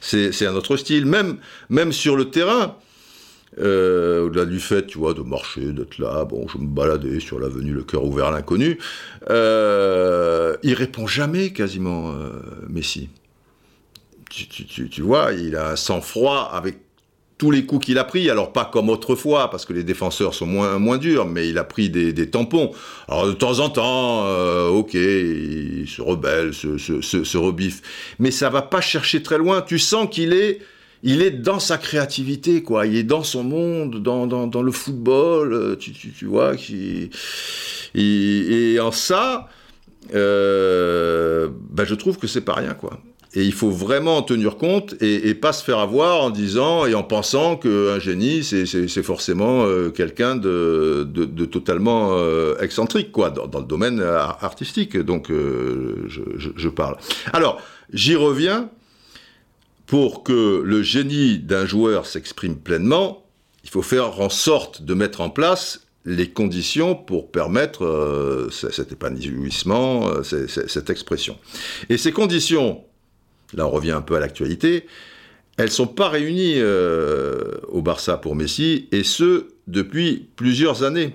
c'est un autre style. Même, même sur le terrain, euh, au-delà du fait, tu vois, de marcher, d'être là, bon, je me baladais sur l'avenue Le Cœur Ouvert à l'Inconnu, euh, il répond jamais quasiment, euh, Messi. tu, vois, il a un sang-froid avec tous les coups qu'il a pris, alors pas comme autrefois, parce que les défenseurs sont moins, moins durs, mais il a pris des, des tampons. Alors de temps en temps, euh, ok, il se rebelle, se, se, se, rebiffe, mais ça va pas chercher très loin. Tu sens qu'il est, il est dans sa créativité, quoi. Il est dans son monde, dans, dans, dans le football, euh, tu, tu, tu vois, qui, et, et en ça, euh, ben je trouve que c'est pas rien, quoi. Et il faut vraiment en tenir compte et, pas se faire avoir en disant et en pensant qu'un génie, c'est forcément euh, quelqu'un de, de, totalement euh, excentrique, quoi, dans, le domaine artistique. Donc, euh, je, je, parle. Alors, j'y reviens. Pour que le génie d'un joueur s'exprime pleinement, il faut faire en sorte de mettre en place les conditions pour permettre cet épanouissement, cette expression. Et ces conditions, là on revient un peu à l'actualité, elles sont pas réunies euh, au Barça pour Messi, et ce, depuis plusieurs années.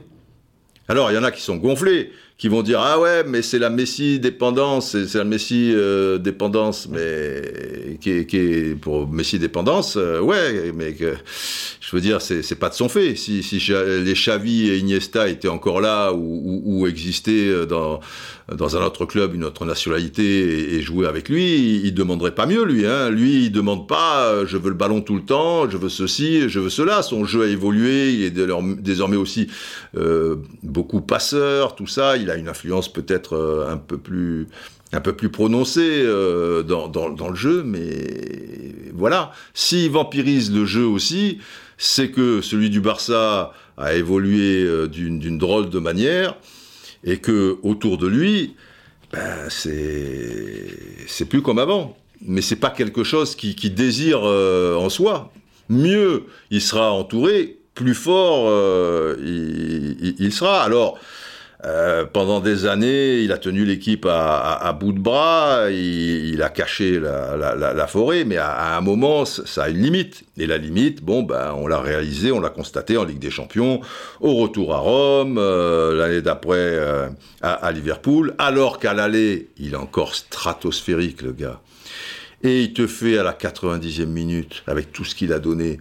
Alors, il y en a qui sont gonflés, qui vont dire ah ouais mais c'est la Messi dépendance c'est la Messi euh, dépendance mais qui est, pour Messi dépendance euh, ouais mais je veux dire c'est pas de son fait si, les Xavi et Iniesta étaient encore là ou, ou existaient dans dans un autre club une autre nationalité et, jouer avec lui il, demanderait pas mieux lui hein. Lui il demande pas euh, je veux le ballon tout le temps je veux ceci je veux cela. Son jeu a évolué il est désormais aussi euh, beaucoup passeur tout ça. Il a une influence peut-être euh, un peu plus un peu plus prononcée euh, dans, dans, dans, le jeu, mais voilà. S'il vampirise le jeu aussi, c'est que celui du Barça a évolué euh, d'une drôle de manière et que autour de lui, ben, c'est plus comme avant. Mais c'est pas quelque chose qui, qui désire euh, en soi. Mieux, il sera entouré, plus fort euh, il, il, sera. Alors, euh, pendant des années, il a tenu l'équipe à, à, à, bout de bras, il, il a caché la, la, la, forêt, mais à, à, un moment, ça a une limite. Et la limite, bon, ben, on l'a réalisé, on l'a constaté en Ligue des Champions, au retour à Rome, euh, l'année d'après euh, à, Liverpool, alors qu'à l'aller, il est encore stratosphérique, le gars. Et il te fait à la 90e minute, avec tout ce qu'il a donné,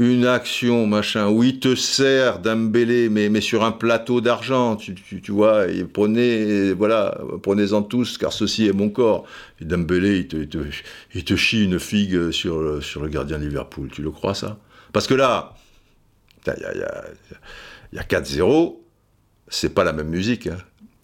une action, machin, où il te sert d'Ambélé, mais, mais sur un plateau d'argent, tu, tu, tu, vois, prenez, voilà, prenez-en tous, car ceci est mon corps. Et Dembélé, il te, il, te, il te chie une figue sur, sur le gardien de Liverpool, tu le crois ça? Parce que là, il y a, y a, y a 4-0, c'est pas la même musique, hein.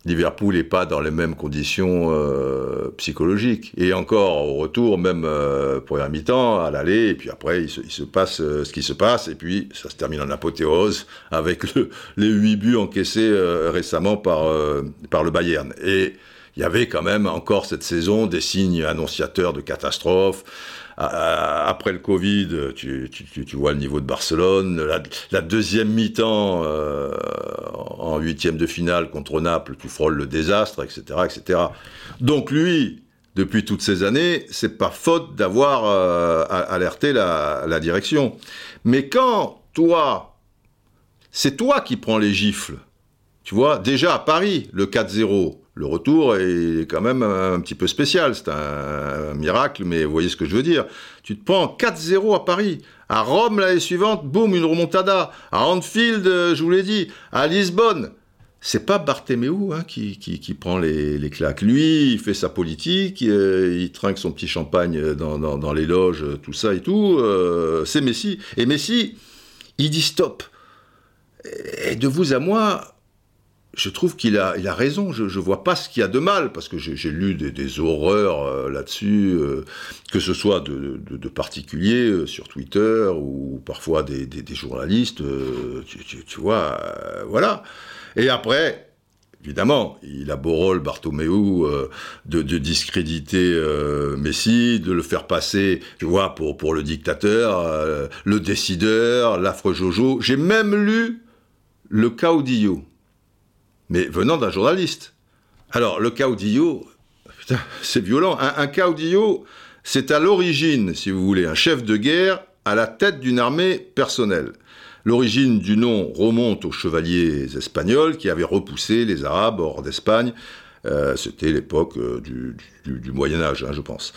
Liverpool n'est pas dans les mêmes conditions euh, psychologiques. Et encore au retour, même euh, première mi-temps, à l'aller, et puis après, il se, passe euh, ce qui se passe, et puis ça se termine en apothéose avec le, les huit buts encaissés euh, récemment par, par le Bayern. Et il y avait quand même encore cette saison des signes annonciateurs de catastrophe après le Covid, tu, vois le niveau de Barcelone. La, deuxième mi-temps euh, en huitième de finale contre Naples, tu frôles le désastre, etc., etc. Donc lui, depuis toutes ces années, c'est pas faute d'avoir euh, alerté la, la direction. Mais quand toi, c'est toi qui prends les gifles, tu vois, déjà à Paris, le 4-0, le retour est quand même un petit peu spécial. C'est un, miracle, mais vous voyez ce que je veux dire. Tu te prends 4-0 à Paris. À Rome, l'année suivante, boum, une remontada. À Anfield, je vous l'ai dit. À Lisbonne. C'est pas Bartéméou hein, qui, prend les, les, claques. Lui, il fait sa politique, il, il trinque son petit champagne dans, dans, les loges, tout ça et tout. Euh, c'est Messi. Et Messi, il dit stop. Et de vous à moi, je trouve qu'il a, il a raison. Je ne vois pas ce qu'il y a de mal, parce que j'ai lu des, horreurs euh, là-dessus, euh, que ce soit de, de, particuliers euh, sur Twitter ou parfois des, journalistes. Tu, vois, voilà. Et après, évidemment, il a beau rôle, de, discréditer Messi, de le faire passer, tu vois, pour, pour le dictateur, le décideur, l'affreux Jojo. J'ai même lu le Caudillo mais venant d'un journaliste. Alors, le caudillo, c'est violent. Un, caudillo, c'est à l'origine, si vous voulez, un chef de guerre à la tête d'une armée personnelle. L'origine du nom remonte aux chevaliers espagnols qui avaient repoussé les Arabes hors d'Espagne. Euh, C'était l'époque euh, du, Moyen Âge, hein, je pense.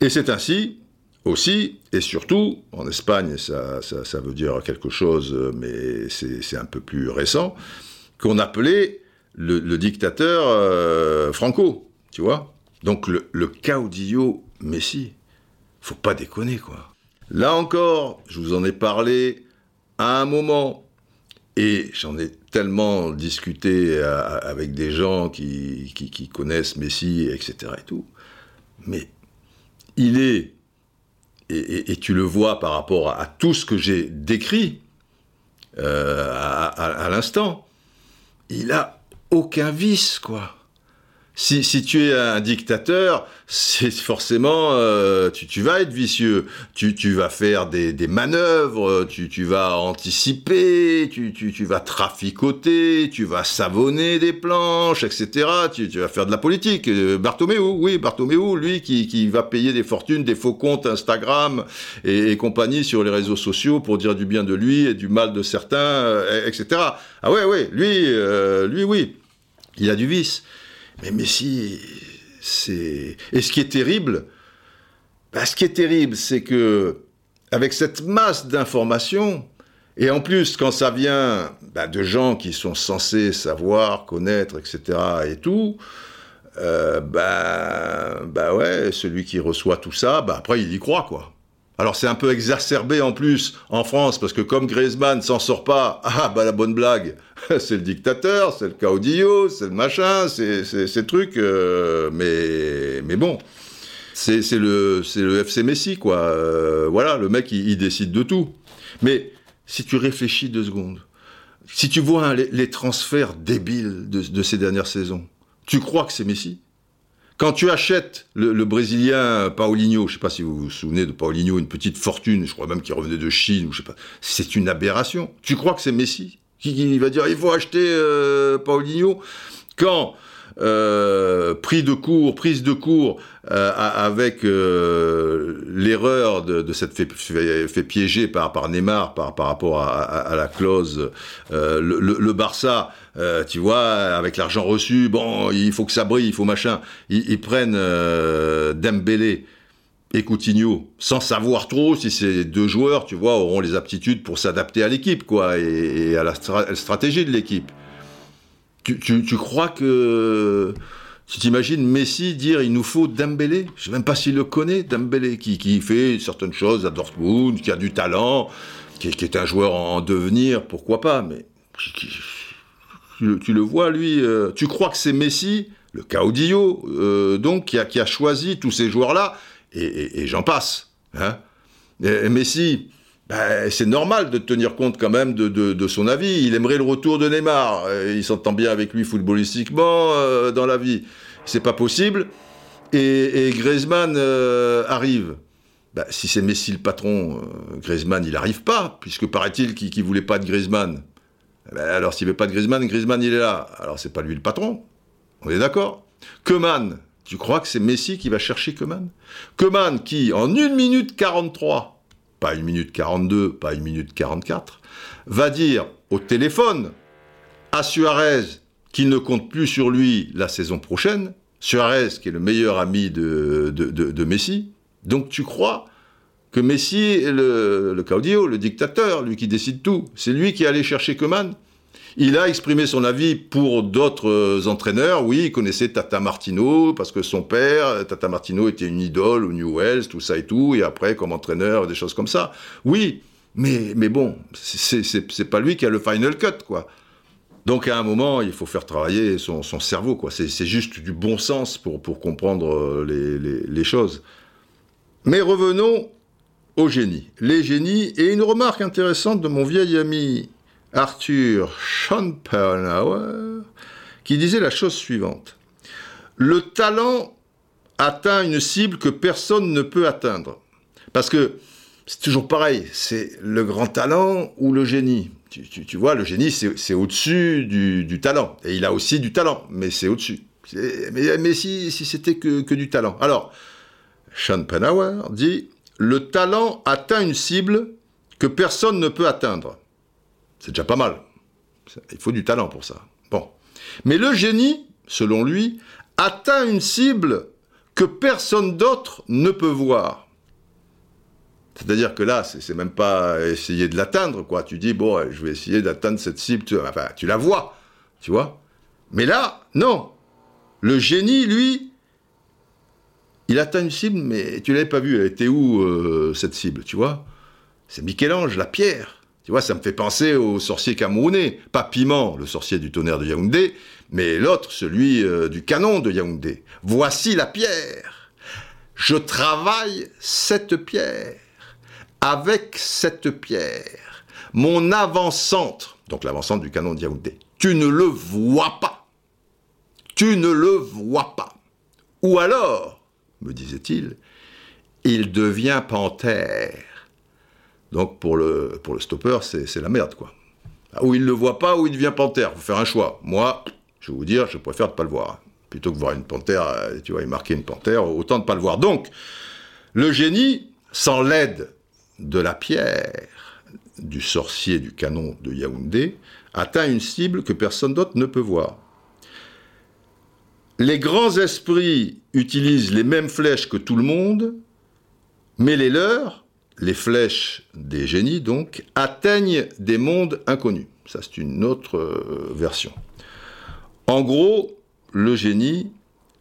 Et c'est ainsi, aussi, et surtout, en Espagne, ça, ça, ça veut dire quelque chose, mais c'est un peu plus récent, qu'on appelait le, dictateur euh, Franco, tu vois. Donc le, caudillo Messi, faut pas déconner quoi. Là encore, je vous en ai parlé à un moment et j'en ai tellement discuté à, avec des gens qui, connaissent Messi, etc. et tout. Mais il est, et, tu le vois par rapport à, à tout ce que j'ai décrit euh, à, à l'instant, il a aucun vice, quoi. Si, si, tu es un dictateur, c'est forcément, euh, tu, tu, vas être vicieux. Tu, tu vas faire des, des manœuvres, tu, tu, vas anticiper, tu, tu, vas traficoter, tu vas savonner des planches, etc. Tu, vas faire de la politique. Euh, Bartomeu, oui, Bartomeu, lui, qui, qui, va payer des fortunes, des faux comptes Instagram et, et, compagnie sur les réseaux sociaux pour dire du bien de lui et du mal de certains, euh, etc. Ah ouais, ouais, lui, euh, lui, oui Il a du vice. Mais Messi, c'est. Et ce qui est terrible, bah, ce qui terrible, c'est que, avec cette masse d'informations, et en plus, quand ça vient bah, de gens qui sont censés savoir, connaître, etc., et tout, euh, bah, bah ouais, celui qui reçoit tout ça, bah après il y croit, quoi. Alors c'est un peu exacerbé en plus en France, parce que comme Griezmann s'en sort pas, ah bah la bonne blague, c'est le dictateur, c'est le caudillo, c'est le machin, c'est ces trucs, euh, mais, mais bon, c'est le, le FC Messi, quoi. Euh, voilà, le mec, il, décide de tout. Mais si tu réfléchis deux secondes, si tu vois les, transferts débiles de, de, ces dernières saisons, tu crois que c'est Messi? Quand tu achètes le, Brésilien Paulinho, je ne sais pas si vous vous souvenez de Paulinho, une petite fortune, je crois même qu'il revenait de Chine, ou je sais pas, c'est une aberration. Tu crois que c'est Messi qui, va dire il faut acheter euh, Paulinho? Quand euh, pris de court, prise de court euh, avec euh, l'erreur de, cette fait, fait, par, Neymar par, par rapport à, la clause, le, Barça, tu vois, avec l'argent reçu, bon, il faut que ça brille, il faut machin, ils, prennent Dembélé et Coutinho, sans savoir trop si ces deux joueurs, tu vois, auront les aptitudes pour s'adapter à l'équipe, quoi, et à la stratégie de l'équipe. Tu, tu, crois que. Tu t'imagines Messi dire il nous faut Dembélé? Je sais même pas s'il le connaît, Dembélé, qui, qui fait certaines choses à Dortmund, qui a du talent, qui, est un joueur en devenir, pourquoi pas, mais tu, le vois, lui. Euh, tu crois que c'est Messi, le caudillo, euh, donc, qui a, qui a, choisi tous ces joueurs-là, et, et, j'en passe. Hein et Messi, ben, c'est normal de tenir compte quand même de, son avis. Il aimerait le retour de Neymar. Euh, il s'entend bien avec lui footballistiquement euh, dans la vie. C'est pas possible. Et, Griezmann euh, arrive. Ben, si c'est Messi le patron, Griezmann il n'arrive pas, puisque paraît-il qu'il ne voulait pas de Griezmann. Ben, alors s'il veut pas de Griezmann, Griezmann il est là. Alors c'est pas lui le patron. On est d'accord Keman, tu crois que c'est Messi qui va chercher Keman Keman qui, en 1 minute 43, pas une minute 42, pas une minute 44, va dire au téléphone à Suarez qu'il ne compte plus sur lui la saison prochaine, Suarez qui est le meilleur ami de, Messi, donc tu crois que Messi est le, le caudillo, le dictateur, lui qui décide tout, c'est lui qui est allé chercher Coman il a exprimé son avis pour d'autres euh, entraîneurs. Oui, il connaissait Tata Martino parce que son père, Tata Martino, était une idole au New Wells, tout ça et tout. Et après, comme entraîneur, des choses comme ça. Oui, mais, mais bon, c'est pas lui qui a le final cut, quoi. Donc à un moment, il faut faire travailler son, cerveau, quoi. C'est juste du bon sens pour, comprendre euh, les, les choses. Mais revenons aux génies. Les génies, et une remarque intéressante de mon vieil ami Arthur Schopenhauer, qui disait la chose suivante. Le talent atteint une cible que personne ne peut atteindre. Parce que c'est toujours pareil, c'est le grand talent ou le génie. Tu, vois, le génie, c'est au-dessus du, talent. Et il a aussi du talent, mais c'est au-dessus. Mais, si, c'était que, que, du talent. Alors, Schopenhauer dit, le talent atteint une cible que personne ne peut atteindre. C'est déjà pas mal. Il faut du talent pour ça. Bon. Mais le génie, selon lui, atteint une cible que personne d'autre ne peut voir. C'est-à-dire que là, c'est même pas essayer de l'atteindre, quoi. Tu dis, bon, je vais essayer d'atteindre cette cible, enfin, tu la vois, tu vois. Mais là, non. Le génie, lui, il atteint une cible, mais tu l'avais pas vue. Elle était où, euh, cette cible, tu vois? C'est Michel-Ange, la pierre. Tu vois, ça me fait penser au sorcier camerounais. Pas Piment, le sorcier du tonnerre de Yaoundé, mais l'autre, celui euh, du canon de Yaoundé. Voici la pierre. Je travaille cette pierre. Avec cette pierre. Mon avant-centre, donc l'avant-centre du canon de Yaoundé. Tu ne le vois pas. Tu ne le vois pas. Ou alors, me disait-il, il devient panthère. Donc pour le, pour stopper, c'est la merde, quoi. Ah, ou il ne le voit pas, ou il devient panthère. faut faire un choix. Moi, je vais vous dire, je préfère ne pas le voir. Plutôt que voir une panthère, euh, tu vois, il marquer une panthère, autant ne pas le voir. Donc, le génie, sans l'aide de la pierre du sorcier du canon de Yaoundé, atteint une cible que personne d'autre ne peut voir. Les grands esprits utilisent les mêmes flèches que tout le monde, mais les leurs, les flèches des génies donc, atteignent des mondes inconnus. Ça, c'est une autre euh, version. En gros, le génie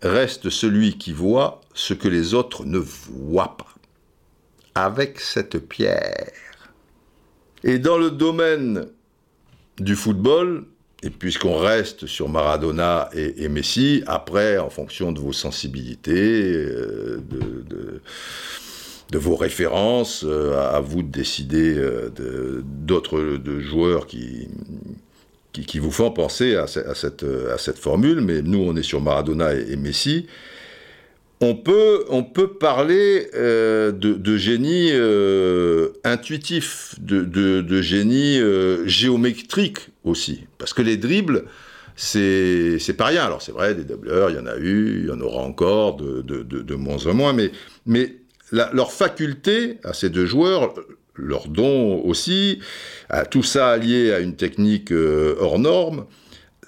reste celui qui voit ce que les autres ne voient pas. Avec cette pierre. Et dans le domaine du football, et puisqu'on reste sur Maradona et, Messi, après, en fonction de vos sensibilités, euh, de, vos références, euh, à, vous de décider euh, d'autres joueurs qui, qui, vous font penser à, cette, à, cette, formule. Mais nous, on est sur Maradona et Messi on peut, on peut parler euh, de, génie euh, intuitif, de, génie euh, géométrique aussi. Parce que les dribbles, c'est, pas rien. Alors c'est vrai, des doubleurs, il y en a eu, il y en aura encore, de, moins en moins, mais leur faculté à ces deux joueurs, leur don aussi, tout ça allié à une technique hors norme,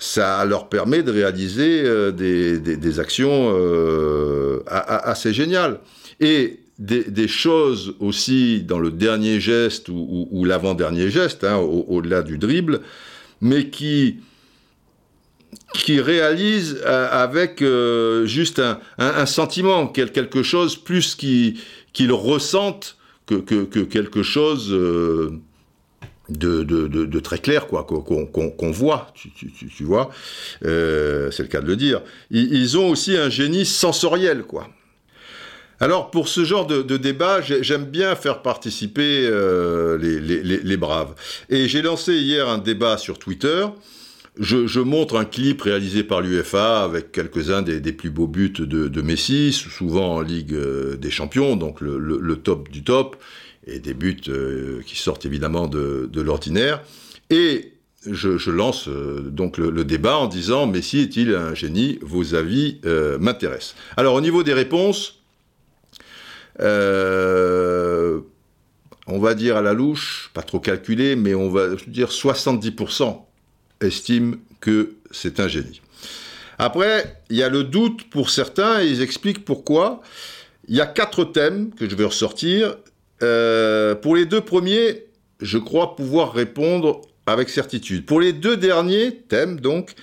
ça leur permet de réaliser euh, des, actions euh, assez géniales. Et des, choses aussi dans le dernier geste ou, l'avant-dernier geste, hein, au-delà du dribble, mais qui, qui réalisent euh, avec juste un, sentiment, quelque chose plus qu'ils ressentent que, quelque chose de, très clair, quoi, qu'on voit, tu, vois, euh, c'est le cas de le dire. Ils, ont aussi un génie sensoriel, quoi. Alors, pour ce genre de, débat, j'aime bien faire participer euh, les, braves. Et j'ai lancé hier un débat sur Twitter. Je, montre un clip réalisé par l'UFA avec quelques-uns des, plus beaux buts de, Messi, souvent en Ligue euh, des Champions, donc le top du top et des buts euh, qui sortent évidemment de, l'ordinaire. Et je, lance euh, donc le, débat en disant Messi est-il un génie? Vos avis m'intéressent. Alors au niveau des réponses, on va dire à la louche, pas trop calculé, mais on va dire 70% estiment que c'est un génie. Après, il y a le doute pour certains et ils expliquent pourquoi. Il y a quatre thèmes que je vais ressortir. Euh, pour les deux premiers, je crois pouvoir répondre avec certitude. Pour les deux derniers thèmes, donc,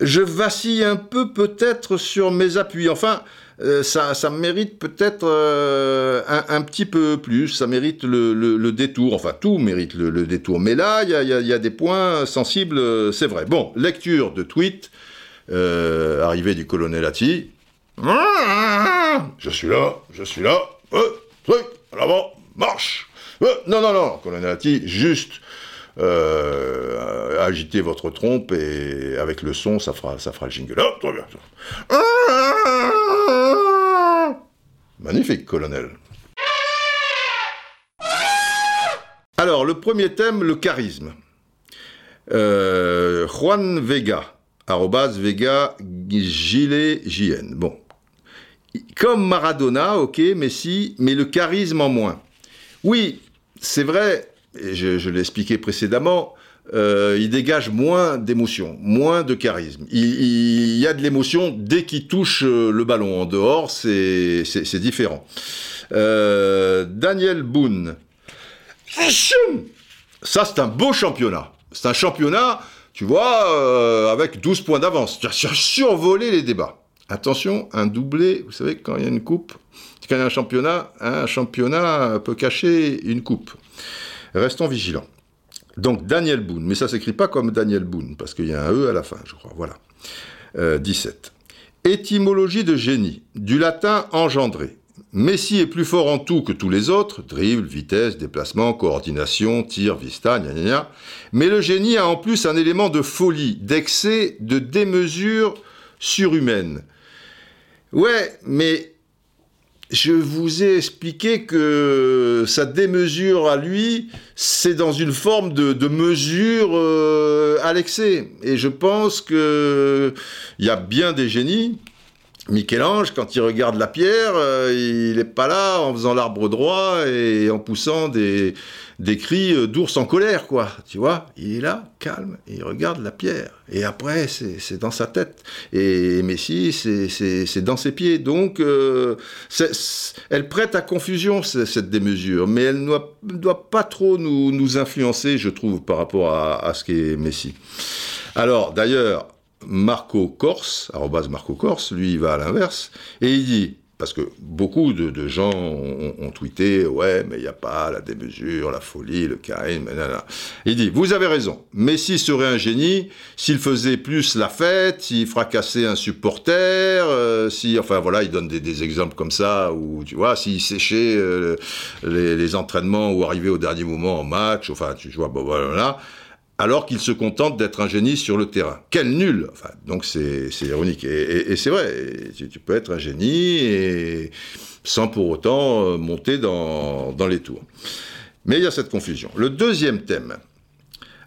je vacille un peu peut-être sur mes appuis. Enfin, euh, ça, mérite peut-être euh, un, petit peu plus, ça mérite le, détour, enfin tout mérite le, détour. Mais là, il y a, des points sensibles, c'est vrai. Bon, lecture de tweet, arrivée du colonel Atti. Je suis là, je suis là, truc, à l'avant, marche euh, Non, non, non, colonel Atti, juste euh, agitez votre trompe et avec le son, ça fera, le jingle. Oh, bien. Magnifique, colonel. Alors, le premier thème, le charisme. Euh, Juan Vega, arrobas Vega Gilet JN. Bon. Comme Maradona, ok, Messi, mais le charisme en moins. Oui, c'est vrai, et je, l'ai expliqué précédemment, euh, il dégage moins d'émotion, moins de charisme. Il, y a de l'émotion dès qu'il touche euh, le ballon. En dehors, c'est différent. Euh, Daniel Boone. Ça, c'est un beau championnat. C'est un championnat, tu vois, avec 12 points d'avance. Tu as survolé les débats. Attention, un doublé, vous savez, quand il y a une coupe, quand il y a un championnat, un championnat peut cacher une coupe. Restons vigilants. Donc Daniel Boone, mais ça s'écrit pas comme Daniel Boone, parce qu'il y a un E à la fin, je crois. Voilà. 17. Euh, Étymologie de génie, du latin engendré. Messi est plus fort en tout que tous les autres, dribble, vitesse, déplacement, coordination, tir, vista, gna. Mais le génie a en plus un élément de folie, d'excès, de démesure surhumaine. Ouais, mais je vous ai expliqué que sa démesure à lui, c'est dans une forme de, mesure euh, à l'excès. Et je pense qu'il y a bien des génies Michel-Ange, quand il regarde la pierre, euh, il n'est pas là en faisant l'arbre droit et en poussant des, des cris euh, d'ours en colère, quoi. Tu vois, il est là, calme, il regarde la pierre. Et après, c'est dans sa tête. Et Messi, c'est dans ses pieds. Donc, euh, elle prête à confusion, cette démesure, mais elle ne doit, pas trop nous, nous, influencer, je trouve, par rapport à, à ce qu'est Messi. Alors, d'ailleurs, Marco Corse, arrobas Marco Corse, lui, il va à l'inverse, et il dit, parce que beaucoup de, gens ont, tweeté, ouais, mais il n'y a pas la démesure, la folie, le charisme, Il dit, vous avez raison, Messi serait un génie s'il faisait plus la fête, s'il fracassait un supporter, euh, si, enfin voilà, il donne des, exemples comme ça, ou tu vois, s'il séchait euh, les, entraînements ou arrivait au dernier moment en match, enfin, tu vois, bon voilà alors qu'il se contente d'être un génie sur le terrain. Quel nul enfin, Donc c'est ironique. Et, c'est vrai, tu, peux être un génie sans pour autant euh, monter dans, les tours. Mais il y a cette confusion. Le deuxième thème,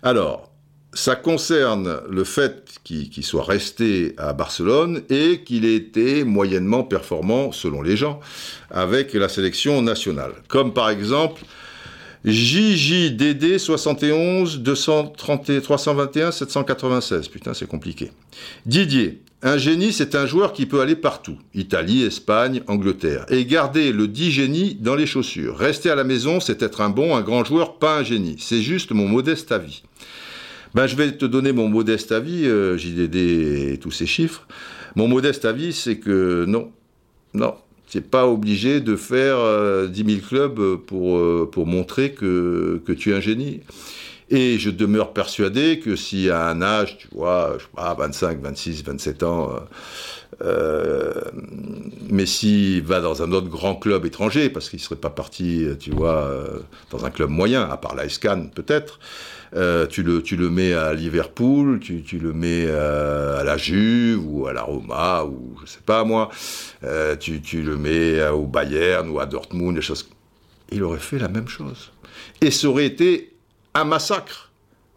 alors, ça concerne le fait qu'il soit resté à Barcelone et qu'il ait été moyennement performant, selon les gens, avec la sélection nationale. Comme par exemple JJDD 71 230 321 796. Putain, c'est compliqué. Didier, un génie, c'est un joueur qui peut aller partout. Italie, Espagne, Angleterre. Et garder le dit génie dans les chaussures. Rester à la maison, c'est être un bon, un grand joueur, pas un génie. C'est juste mon modeste avis. Ben, je vais te donner mon modeste avis, euh, JDD et tous ces chiffres. Mon modeste avis, c'est que non, non, n'es pas obligé de faire 10 euh, 000 clubs pour, euh, montrer que, que tu es un génie. Et je demeure persuadé que si à un âge, tu vois, je sais pas, 25, 26, 27 ans, euh, Messi va dans un autre grand club étranger, parce qu'il ne serait pas parti, tu vois, dans un club moyen, à part l'Aiscan peut-être, euh, tu, le, tu le mets à Liverpool, tu, tu le mets euh, à la Juve ou à la Roma ou je sais pas moi, euh, tu, tu, le mets au Bayern ou à Dortmund, des choses. Il aurait fait la même chose. Et ça aurait été un massacre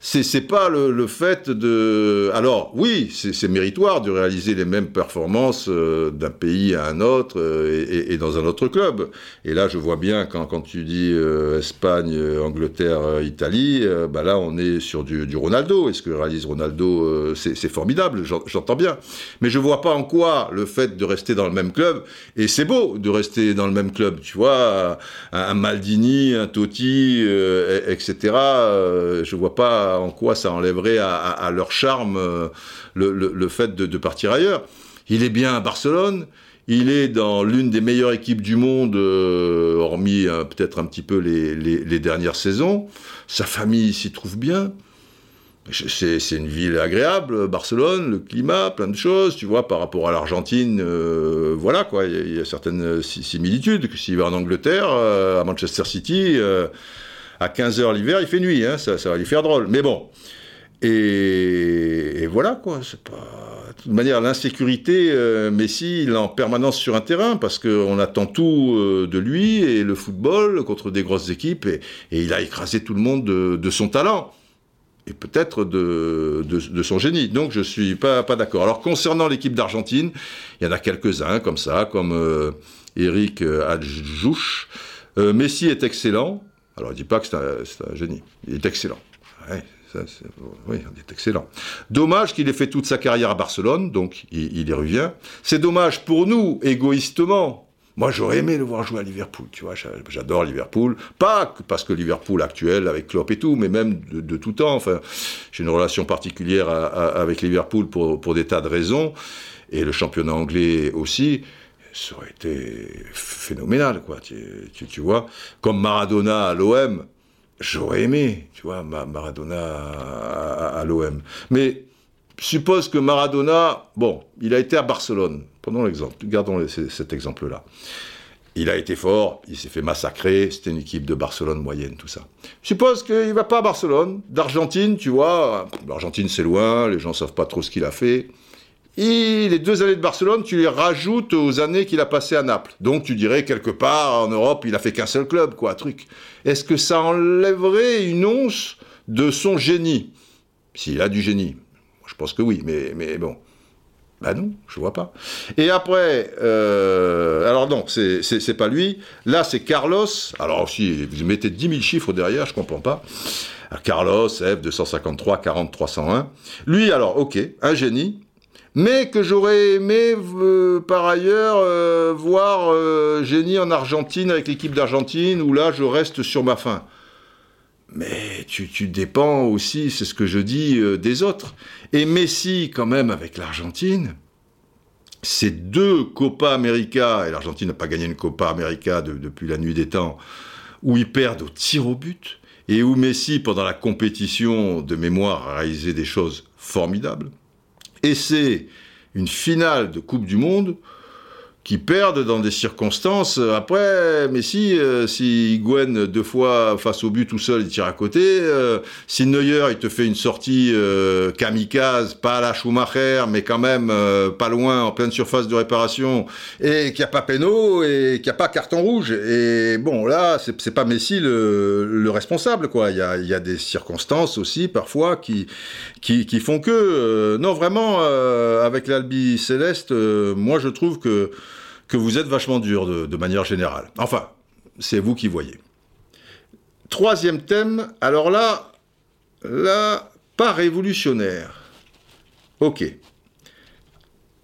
c'est pas le, fait de. Alors oui, c'est méritoire de réaliser les mêmes performances euh, d'un pays à un autre euh, et, dans un autre club. Et là, je vois bien quand, quand tu dis euh, Espagne, Angleterre, Italie, bah là, on est sur du, du Ronaldo. Et ce que réalise Ronaldo, c'est formidable, j'entends bien. Mais je vois pas en quoi le fait de rester dans le même club. Et c'est beau de rester dans le même club, tu vois, un, Maldini, un Totti, etc. je vois pas en quoi ça enlèverait à, leur charme euh, le, fait de, partir ailleurs. Il est bien à Barcelone, il est dans l'une des meilleures équipes du monde, euh, hormis euh, peut-être un petit peu les, dernières saisons. Sa famille s'y trouve bien. C'est une ville agréable, Barcelone, le climat, plein de choses, tu vois, par rapport à l'Argentine, voilà quoi, il y, a certaines similitudes. S'il va en Angleterre, à Manchester City, à 15h l'hiver, il fait nuit, hein, ça, va lui faire drôle. Mais bon. Et, voilà, quoi. De toute manière, l'insécurité, euh, Messi, il est en permanence sur un terrain parce qu'on attend tout euh, de lui et le football contre des grosses équipes et, il a écrasé tout le monde de, son talent et peut-être de, son génie. Donc je suis pas, d'accord. Alors concernant l'équipe d'Argentine, il y en a quelques-uns comme ça, comme euh, Eric Adjouch. Messi est excellent, alors, il ne dit pas que c'est un, génie. Il est excellent. oui, il est excellent. Dommage qu'il ait fait toute sa carrière à Barcelone, donc il, y revient. C'est dommage pour nous, égoïstement. Moi, j'aurais aimé le voir jouer à Liverpool, tu vois, j'adore Liverpool. Pas parce que Liverpool actuel, avec Klopp et tout, mais même de, tout temps. Enfin, j'ai une relation particulière avec Liverpool pour des tas de raisons, et le championnat anglais aussi ça aurait été phénoménal, quoi. Tu, vois, comme Maradona à l'OM, j'aurais aimé, tu vois, Maradona à, l'OM. Mais suppose que Maradona, bon, il a été à Barcelone. Prenons l'exemple, gardons cet exemple-là. Il a été fort, il s'est fait massacrer, c'était une équipe de Barcelone moyenne, tout ça. Suppose qu'il va pas à Barcelone, d'Argentine, tu vois, l'Argentine c'est loin, les gens savent pas trop ce qu'il a fait. Les deux années de Barcelone, tu les rajoutes aux années qu'il a passées à Naples. Donc tu dirais quelque part en Europe, il a fait qu'un seul club, quoi, truc. Est-ce que ça enlèverait une once de son génie? S'il a du génie. Je pense que oui, mais, bon. Ben non, je vois pas. Et après, euh, alors non, c'est pas lui. Là, c'est Carlos. Alors si vous mettez 10 000 chiffres derrière, je comprends pas. Carlos, F 253 40 301. Lui, alors, ok, un génie, mais que j'aurais aimé euh, par ailleurs euh, voir euh, génie en Argentine avec l'équipe d'Argentine, où là, je reste sur ma faim. Mais tu, tu dépends aussi, c'est ce que je dis, des autres. Et Messi, quand même, avec l'Argentine, ces deux Copa América, et l'Argentine n'a pas gagné une Copa América depuis la nuit des temps, où ils perdent au tir au but, et où Messi, pendant la compétition de mémoire, a réalisé des choses formidables. Et c'est une finale de Coupe du Monde qui perdent dans des circonstances. Après, Messi, euh, si Gwen deux fois face au but tout seul, il tire à côté. Euh, si Neuer, il te fait une sortie euh, kamikaze, pas à la Schumacher, mais quand même euh, pas loin, en pleine surface de réparation, et qu'il n'y a pas péno, et qu'il n'y a pas carton rouge. Et bon, là, c'est pas Messi le, le, responsable, quoi. Il y a, des circonstances aussi, parfois, qui, qui font que... non, vraiment, avec l'Albi Céleste, moi, je trouve que vous êtes vachement dur de, manière générale. Enfin, c'est vous qui voyez. Troisième thème, alors là, là, pas révolutionnaire. Ok.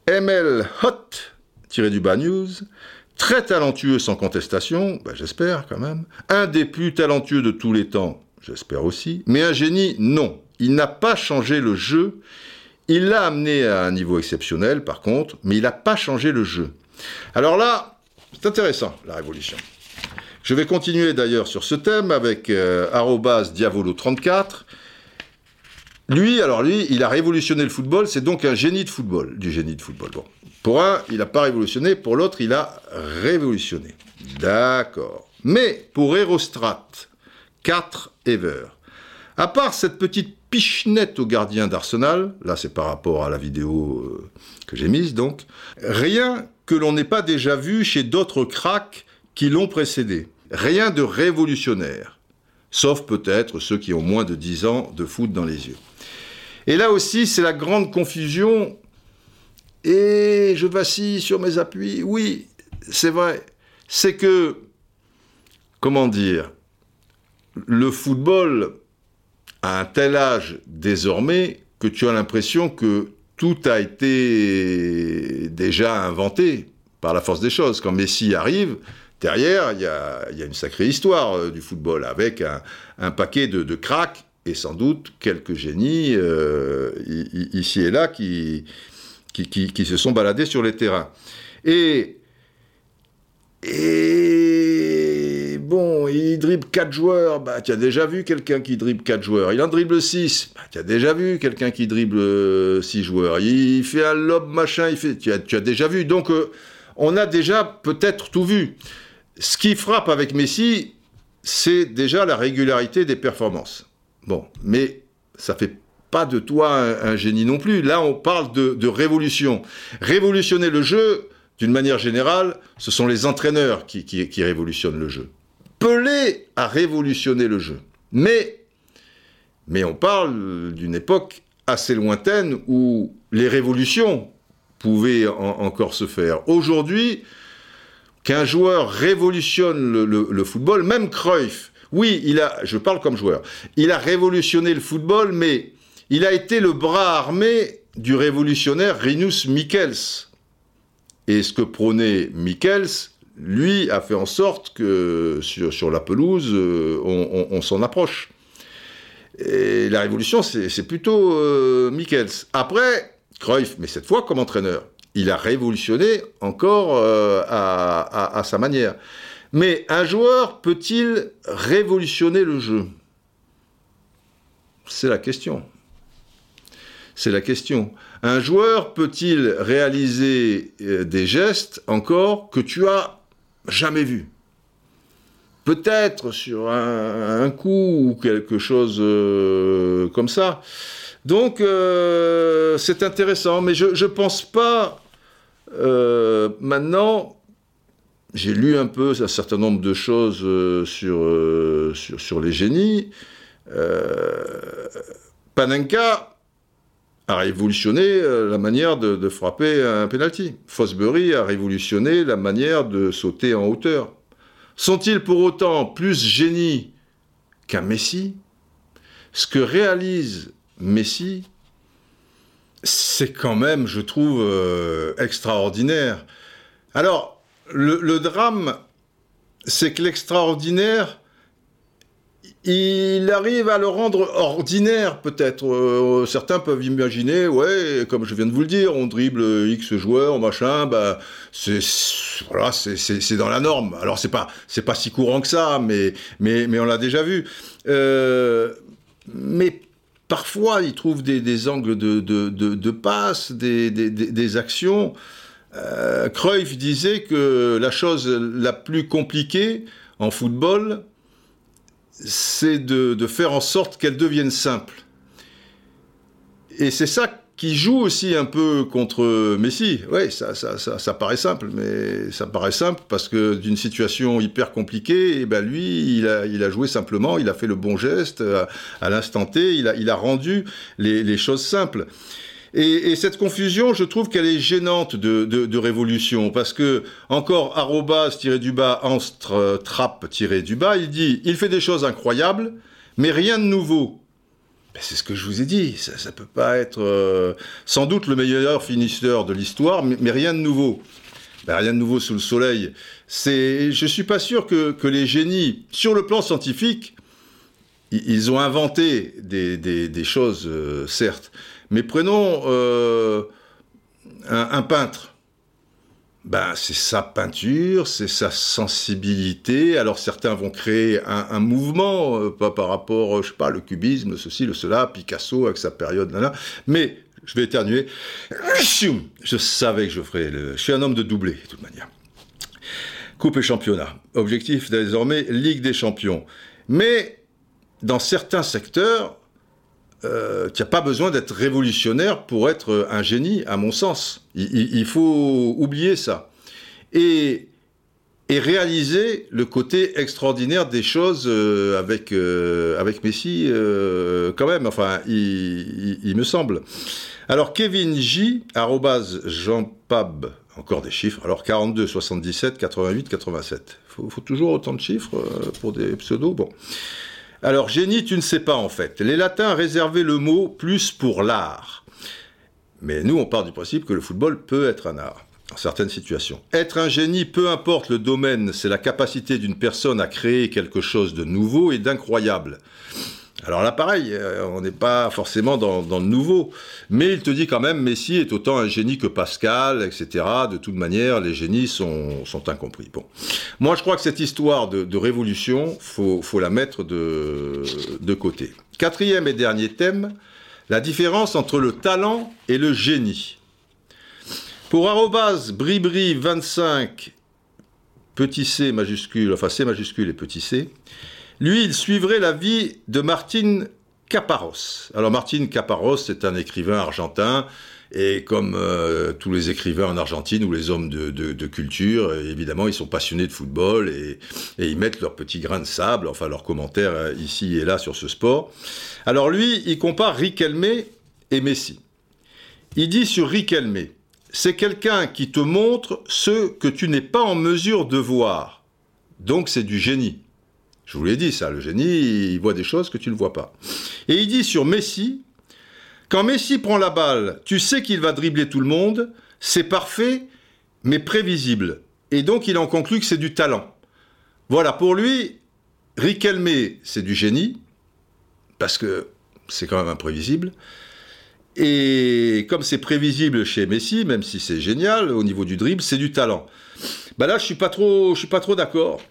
ML Hot, tiré du bas news, très talentueux sans contestation, bah, j'espère quand même, un des plus talentueux de tous les temps, j'espère aussi, mais un génie, non. Il n'a pas changé le jeu, il l'a amené à un niveau exceptionnel par contre, mais il n'a pas changé le jeu. Alors là, c'est intéressant, la révolution. Je vais continuer d'ailleurs sur ce thème avec euh, Diavolo34. Lui, alors lui, il a révolutionné le football, c'est donc un génie de football, du génie de football. Bon. Pour un, il n'a pas révolutionné, pour l'autre, il a révolutionné. D'accord. Mais pour Erostrat, 4 Ever, à part cette petite pichenette au gardien d'Arsenal, là c'est par rapport à la vidéo euh, que j'ai mise donc, rien que l'on n'ait pas déjà vu chez d'autres cracks qui l'ont précédé. Rien de révolutionnaire, sauf peut-être ceux qui ont moins de 10 ans de foot dans les yeux. Et là aussi, c'est la grande confusion. Et je vacille sur mes appuis. Oui, c'est vrai. C'est que, comment dire, le football a un tel âge désormais que tu as l'impression que tout a été déjà inventé par la force des choses. Quand Messi arrive, derrière, il y a, une sacrée histoire euh, du football, avec un, paquet de, cracks et sans doute quelques génies euh, ici et là qui, se sont baladés sur les terrains. Bon, il dribble 4 joueurs, bah, tu as déjà vu quelqu'un qui dribble 4 joueurs. Il en dribble 6, bah, tu as déjà vu quelqu'un qui dribble 6 euh, joueurs. Il fait un lob, machin, il fait, tu, as, tu as déjà vu. Donc, euh, on a déjà peut-être tout vu. Ce qui frappe avec Messi, c'est déjà la régularité des performances. Bon, mais ça fait pas de toi un, génie non plus. Là, on parle de, de révolution. Révolutionner le jeu, d'une manière générale, ce sont les entraîneurs qui, révolutionnent le jeu. Pelé a révolutionné le jeu. Mais, mais on parle d'une époque assez lointaine où les révolutions pouvaient encore se faire. Aujourd'hui, qu'un joueur révolutionne le, football, même Cruyff, oui, il a, je parle comme joueur, il a révolutionné le football, mais il a été le bras armé du révolutionnaire Rinus Michels et ce que prônait Michels, lui, a fait en sorte que sur, la pelouse, euh, on, s'en approche. Et la révolution, c'est plutôt euh. Après, Cruyff, mais cette fois comme entraîneur, il a révolutionné encore euh, à, sa manière. Mais un joueur peut-il révolutionner le jeu? C'est la question. C'est la question. Un joueur peut-il réaliser euh, des gestes encore que tu as jamais vus Peut-être sur un, coup ou quelque chose euh, comme ça. Donc euh, c'est intéressant, mais je ne pense pas maintenant. J'ai lu un peu un certain nombre de choses sur, sur, sur, les génies. Panenka a révolutionné euh, la manière de, frapper un penalty. Fosbury a révolutionné la manière de sauter en hauteur. Sont-ils pour autant plus génies qu'un Messi? Ce que réalise Messi, c'est quand même, je trouve, euh, extraordinaire. Alors, le drame, c'est que l'extraordinaire, il arrive à le rendre ordinaire, peut-être. Euh, certains peuvent imaginer, ouais, comme je viens de vous le dire, on dribble X joueurs, machin, bah, c'est, voilà, c'est, dans la norme. Alors, c'est pas, pas si courant que ça, mais, mais, mais on l'a déjà vu. Euh, mais parfois, ils trouvent des, angles de, passe, des, des, des actions. Euh, disait que la chose la plus compliquée en football, c'est de, faire en sorte qu'elle devienne simple. Et c'est ça qui joue aussi un peu contre Messi. Oui, ça, ça, paraît simple, mais ça paraît simple parce que d'une situation hyper compliquée, eh ben lui, il a, joué simplement, il a fait le bon geste à, l'instant T, il a, rendu les choses simples. Et, cette confusion, je trouve qu'elle est gênante de, révolution, parce que, encore, arrobas tiré du bas, trappe tiré du bas, il dit, il fait des choses incroyables, mais rien de nouveau. Ben, c'est ce que je vous ai dit, ça ne peut pas être euh, sans doute le meilleur finisseur de l'histoire, mais, rien de nouveau. Ben, rien de nouveau sous le soleil. C'est, je suis pas sûr que, les génies, sur le plan scientifique, ils ont inventé des, choses, euh, certes, mais prenons euh, un, peintre. Ben, c'est sa peinture, c'est sa sensibilité. Alors certains vont créer un, mouvement euh, par rapport, je sais pas, le cubisme, ceci, le cela, Picasso avec sa période, là, Mais je vais éternuer. Je savais que je ferais. Le... Je suis un homme de doublé, de toute manière. Coupe et championnat. Objectif désormais Ligue des champions. Mais dans certains secteurs, euh, tu n'as pas besoin d'être révolutionnaire pour être un génie, à mon sens. Il, faut oublier ça. Et, réaliser le côté extraordinaire des choses euh, avec, euh, avec Messi, quand même, enfin, il, me semble. Alors, Kevin J, Jean Pab, encore des chiffres, alors 42, 77, 88, 87. Il faut, toujours autant de chiffres pour des pseudos, bon. Alors, génie, tu ne sais pas en fait. Les latins réservaient le mot plus pour l'art. Mais nous, on part du principe que le football peut être un art, dans certaines situations. Être un génie, peu importe le domaine, c'est la capacité d'une personne à créer quelque chose de nouveau et d'incroyable. Alors là, pareil, euh, on n'est pas forcément dans, le nouveau, mais il te dit quand même, Messi est autant un génie que Pascal, etc. De toute manière, les génies sont, incompris. Bon, moi, je crois que cette histoire de, révolution, faut, faut la mettre de, côté. Quatrième et dernier thème, la différence entre le talent et le génie. Pour arrobase bribri 25 petit c majuscule, enfin c majuscule et petit c, lui, il suivrait la vie de Martine Caparros. Alors Martine Caparros est un écrivain argentin, et comme euh, tous les écrivains en Argentine ou les hommes de, culture, évidemment, ils sont passionnés de football et, ils mettent leur petit grain de sable, enfin leurs commentaires euh, ici et là sur ce sport. Alors lui, il compare Riquelme et Messi. Il dit sur Riquelme, c'est quelqu'un qui te montre ce que tu n'es pas en mesure de voir. Donc c'est du génie. Je vous l'ai dit, ça, le génie, il voit des choses que tu ne vois pas. Et il dit sur Messi, quand Messi prend la balle, tu sais qu'il va dribbler tout le monde, c'est parfait, mais prévisible. Et donc il en conclut que c'est du talent. Voilà, pour lui, Riquelme, c'est du génie, parce que c'est quand même imprévisible. Et comme c'est prévisible chez Messi, même si c'est génial au niveau du dribble, c'est du talent. Bah là, je suis pas trop, suis pas trop d'accord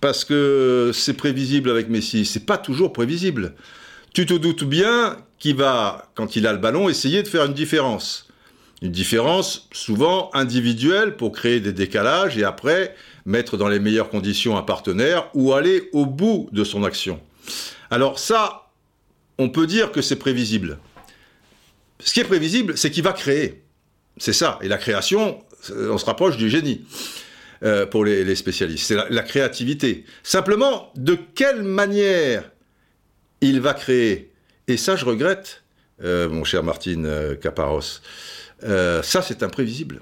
parce que c'est prévisible avec Messi. C'est pas toujours prévisible. Tu te doutes bien qu'il va, quand il a le ballon, essayer de faire une différence. Une différence souvent individuelle pour créer des décalages et après mettre dans les meilleures conditions un partenaire ou aller au bout de son action. Alors ça, on peut dire que c'est prévisible. Ce qui est prévisible, c'est qu'il va créer. C'est ça. Et la création, on se rapproche du génie. Euh, pour les, spécialistes. C'est la, créativité. Simplement, de quelle manière il va créer? Et ça, je regrette mon cher Martine Caparos. ça, c'est imprévisible.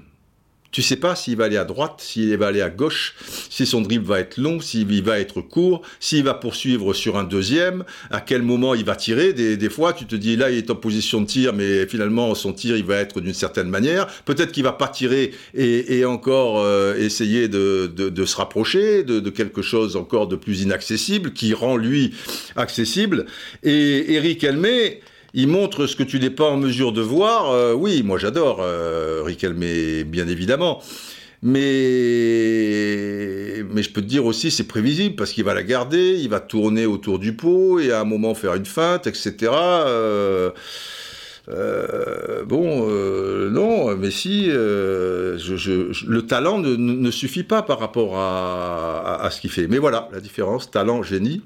Tu sais pas s'il va aller à droite, s'il va aller à gauche, si son dribble va être long, s'il va être court, s'il va poursuivre sur un deuxième, à quel moment il va tirer. Des, fois, tu te dis là, il est en position de tir, mais finalement, son tir, il va être d'une certaine manière. Peut-être qu'il va pas tirer et, encore euh, essayer de, se rapprocher de, quelque chose encore de plus inaccessible, qui rend lui accessible. Et Eric Elmé, il montre ce que tu n'es pas en mesure de voir. Euh, oui, moi j'adore euh, Riquelme, bien évidemment. Mais, je peux te dire aussi, c'est prévisible parce qu'il va la garder, il va tourner autour du pot et à un moment faire une feinte, etc. Euh, bon, non, mais si, le talent ne, suffit pas par rapport à, à ce qu'il fait. Mais voilà, la différence, talent, génie.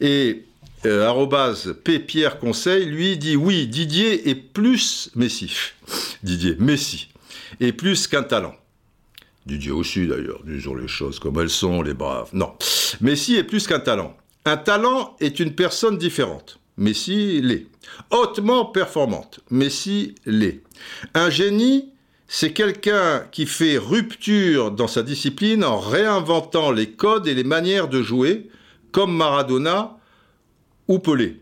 Et euh, P. Pierre Conseil, lui dit oui, Didier est plus Messi. Didier, Messi. Et plus qu'un talent. Didier aussi d'ailleurs, disons les choses comme elles sont, les braves. Non. Messi est plus qu'un talent. Un talent est une personne différente. Messi l'est. Hautement performante. Messi l'est. Un génie, c'est quelqu'un qui fait rupture dans sa discipline en réinventant les codes et les manières de jouer, comme Maradona ou Pelé.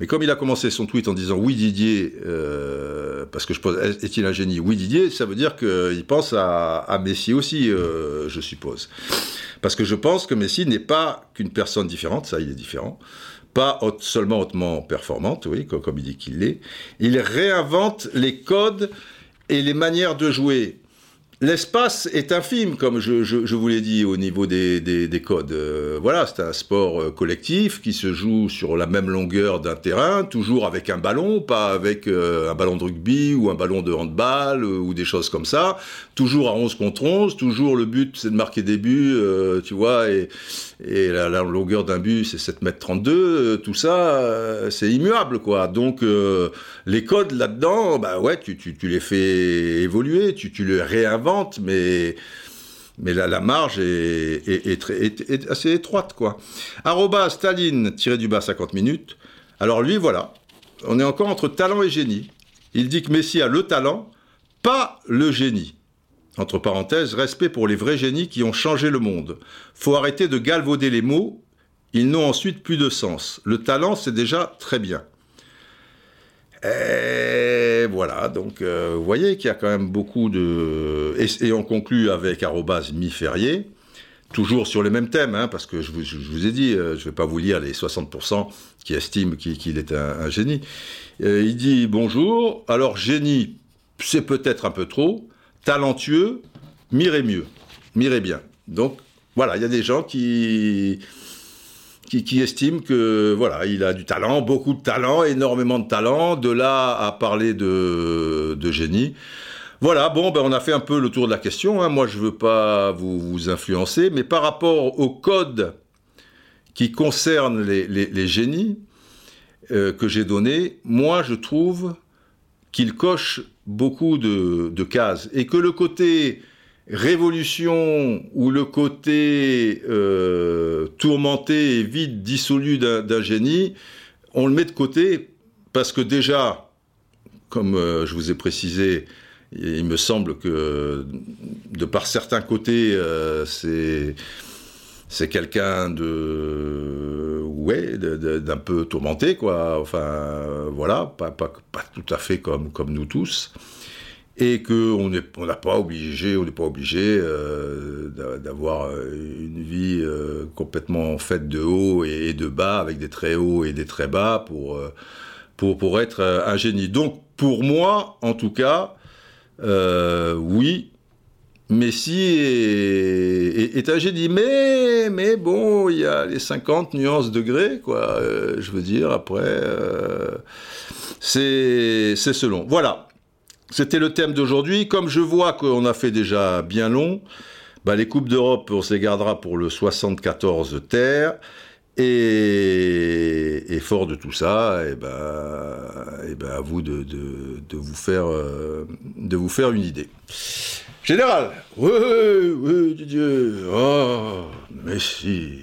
Mais comme il a commencé son tweet en disant oui Didier, euh, parce que je pose est-il un génie? Oui Didier, ça veut dire qu'il pense à, Messi aussi, euh, je suppose. Parce que je pense que Messi n'est pas qu'une personne différente, ça il est différent, pas seulement hautement performante, oui, comme, comme il dit qu'il l'est. Il réinvente les codes et les manières de jouer. L'espace est infime, comme je, vous l'ai dit, au niveau des, codes. Euh, voilà, c'est un sport euh, collectif qui se joue sur la même longueur d'un terrain, toujours avec un ballon, pas avec euh, un ballon de rugby ou un ballon de handball ou des choses comme ça. Toujours à 11 contre 11, toujours le but c'est de marquer des buts, tu vois, et, la, longueur d'un but c'est 7 mètres 32, tout ça c'est immuable, quoi. Donc les codes là-dedans, bah ouais, tu, les fais évoluer, tu les réinventes mais mais la, marge est, assez étroite, quoi. Arroba Staline, tiré du bas 50 minutes. Alors lui, voilà, on est encore entre talent et génie. Il dit que Messi a le talent, pas le génie. Entre parenthèses, respect pour les vrais génies qui ont changé le monde. Faut arrêter de galvauder les mots, ils n'ont ensuite plus de sens. Le talent, c'est déjà très bien. Et voilà, donc euh, vous voyez qu'il y a quand même beaucoup de... Et, on conclut avec arrobase mi-ferrier, toujours sur les mêmes thèmes, hein, parce que je vous, ai dit, euh, je ne vais pas vous lire les 60% qui estiment qu'il est un, génie. Euh, il dit bonjour, alors génie, c'est peut-être un peu trop, talentueux, mirez mieux, mirez bien. Donc voilà, il y a des gens qui qui, estime que voilà, il a du talent, beaucoup de talent, énormément de talent. De là à parler de, génie. Voilà, bon, ben on a fait un peu le tour de la question. Hein. Moi, je veux pas vous, influencer, mais par rapport au code qui concerne les, génies euh, que j'ai donné, moi, je trouve qu'il coche beaucoup de, de, cases et que le côté révolution ou le côté euh, tourmenté et vide, dissolu d'un génie, on le met de côté parce que déjà, comme euh, je vous ai précisé, il me semble que de par certains côtés, euh, c'est quelqu'un de ouais d'un peu tourmenté quoi. Enfin voilà pas, pas, pas tout à fait comme comme nous tous et qu'on n'a on pas obligé, on n'est pas obligé euh, d'avoir euh, une vie euh, complètement faite de haut et, de bas, avec des très hauts et des très bas pour, pour, pour être un génie. Donc pour moi, en tout cas, oui, Messi est, est, un génie, mais, mais bon, il y a les 50 nuances degrés, quoi. je veux dire, après, c'est selon. Voilà. C'était le thème d'aujourd'hui. Comme je vois qu'on a fait déjà bien long, bah, les Coupes d'Europe, on se les gardera pour le 74 Terre. Et, fort de tout ça, et et bah à vous de, de, de vous faire, euh, de vous faire une idée. Général, oui, oui, Dieu, oh, mais si.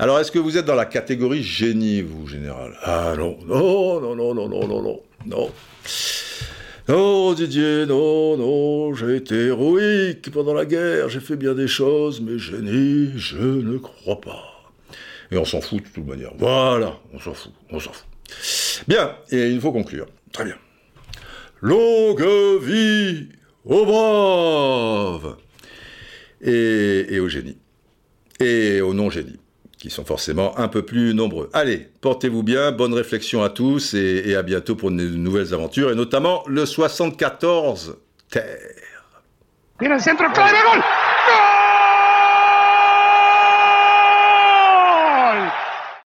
Alors, est-ce que vous êtes dans la catégorie génie, vous, général? Ah non, non, non, non, non, non, non, non non. Non, Didier, non, non, j'ai été héroïque pendant la guerre, j'ai fait bien des choses, mais génie, je ne crois pas. Et on s'en fout de toute manière. Voilà, on s'en fout, on s'en fout. Bien, et il faut conclure. Très bien. Longue vie aux braves et, et aux génies. Et aux non-génies, qui sont forcément un peu plus nombreux. Allez, portez-vous bien, bonne réflexion à tous et, à bientôt pour de nouvelles aventures, et notamment le 74 Terre.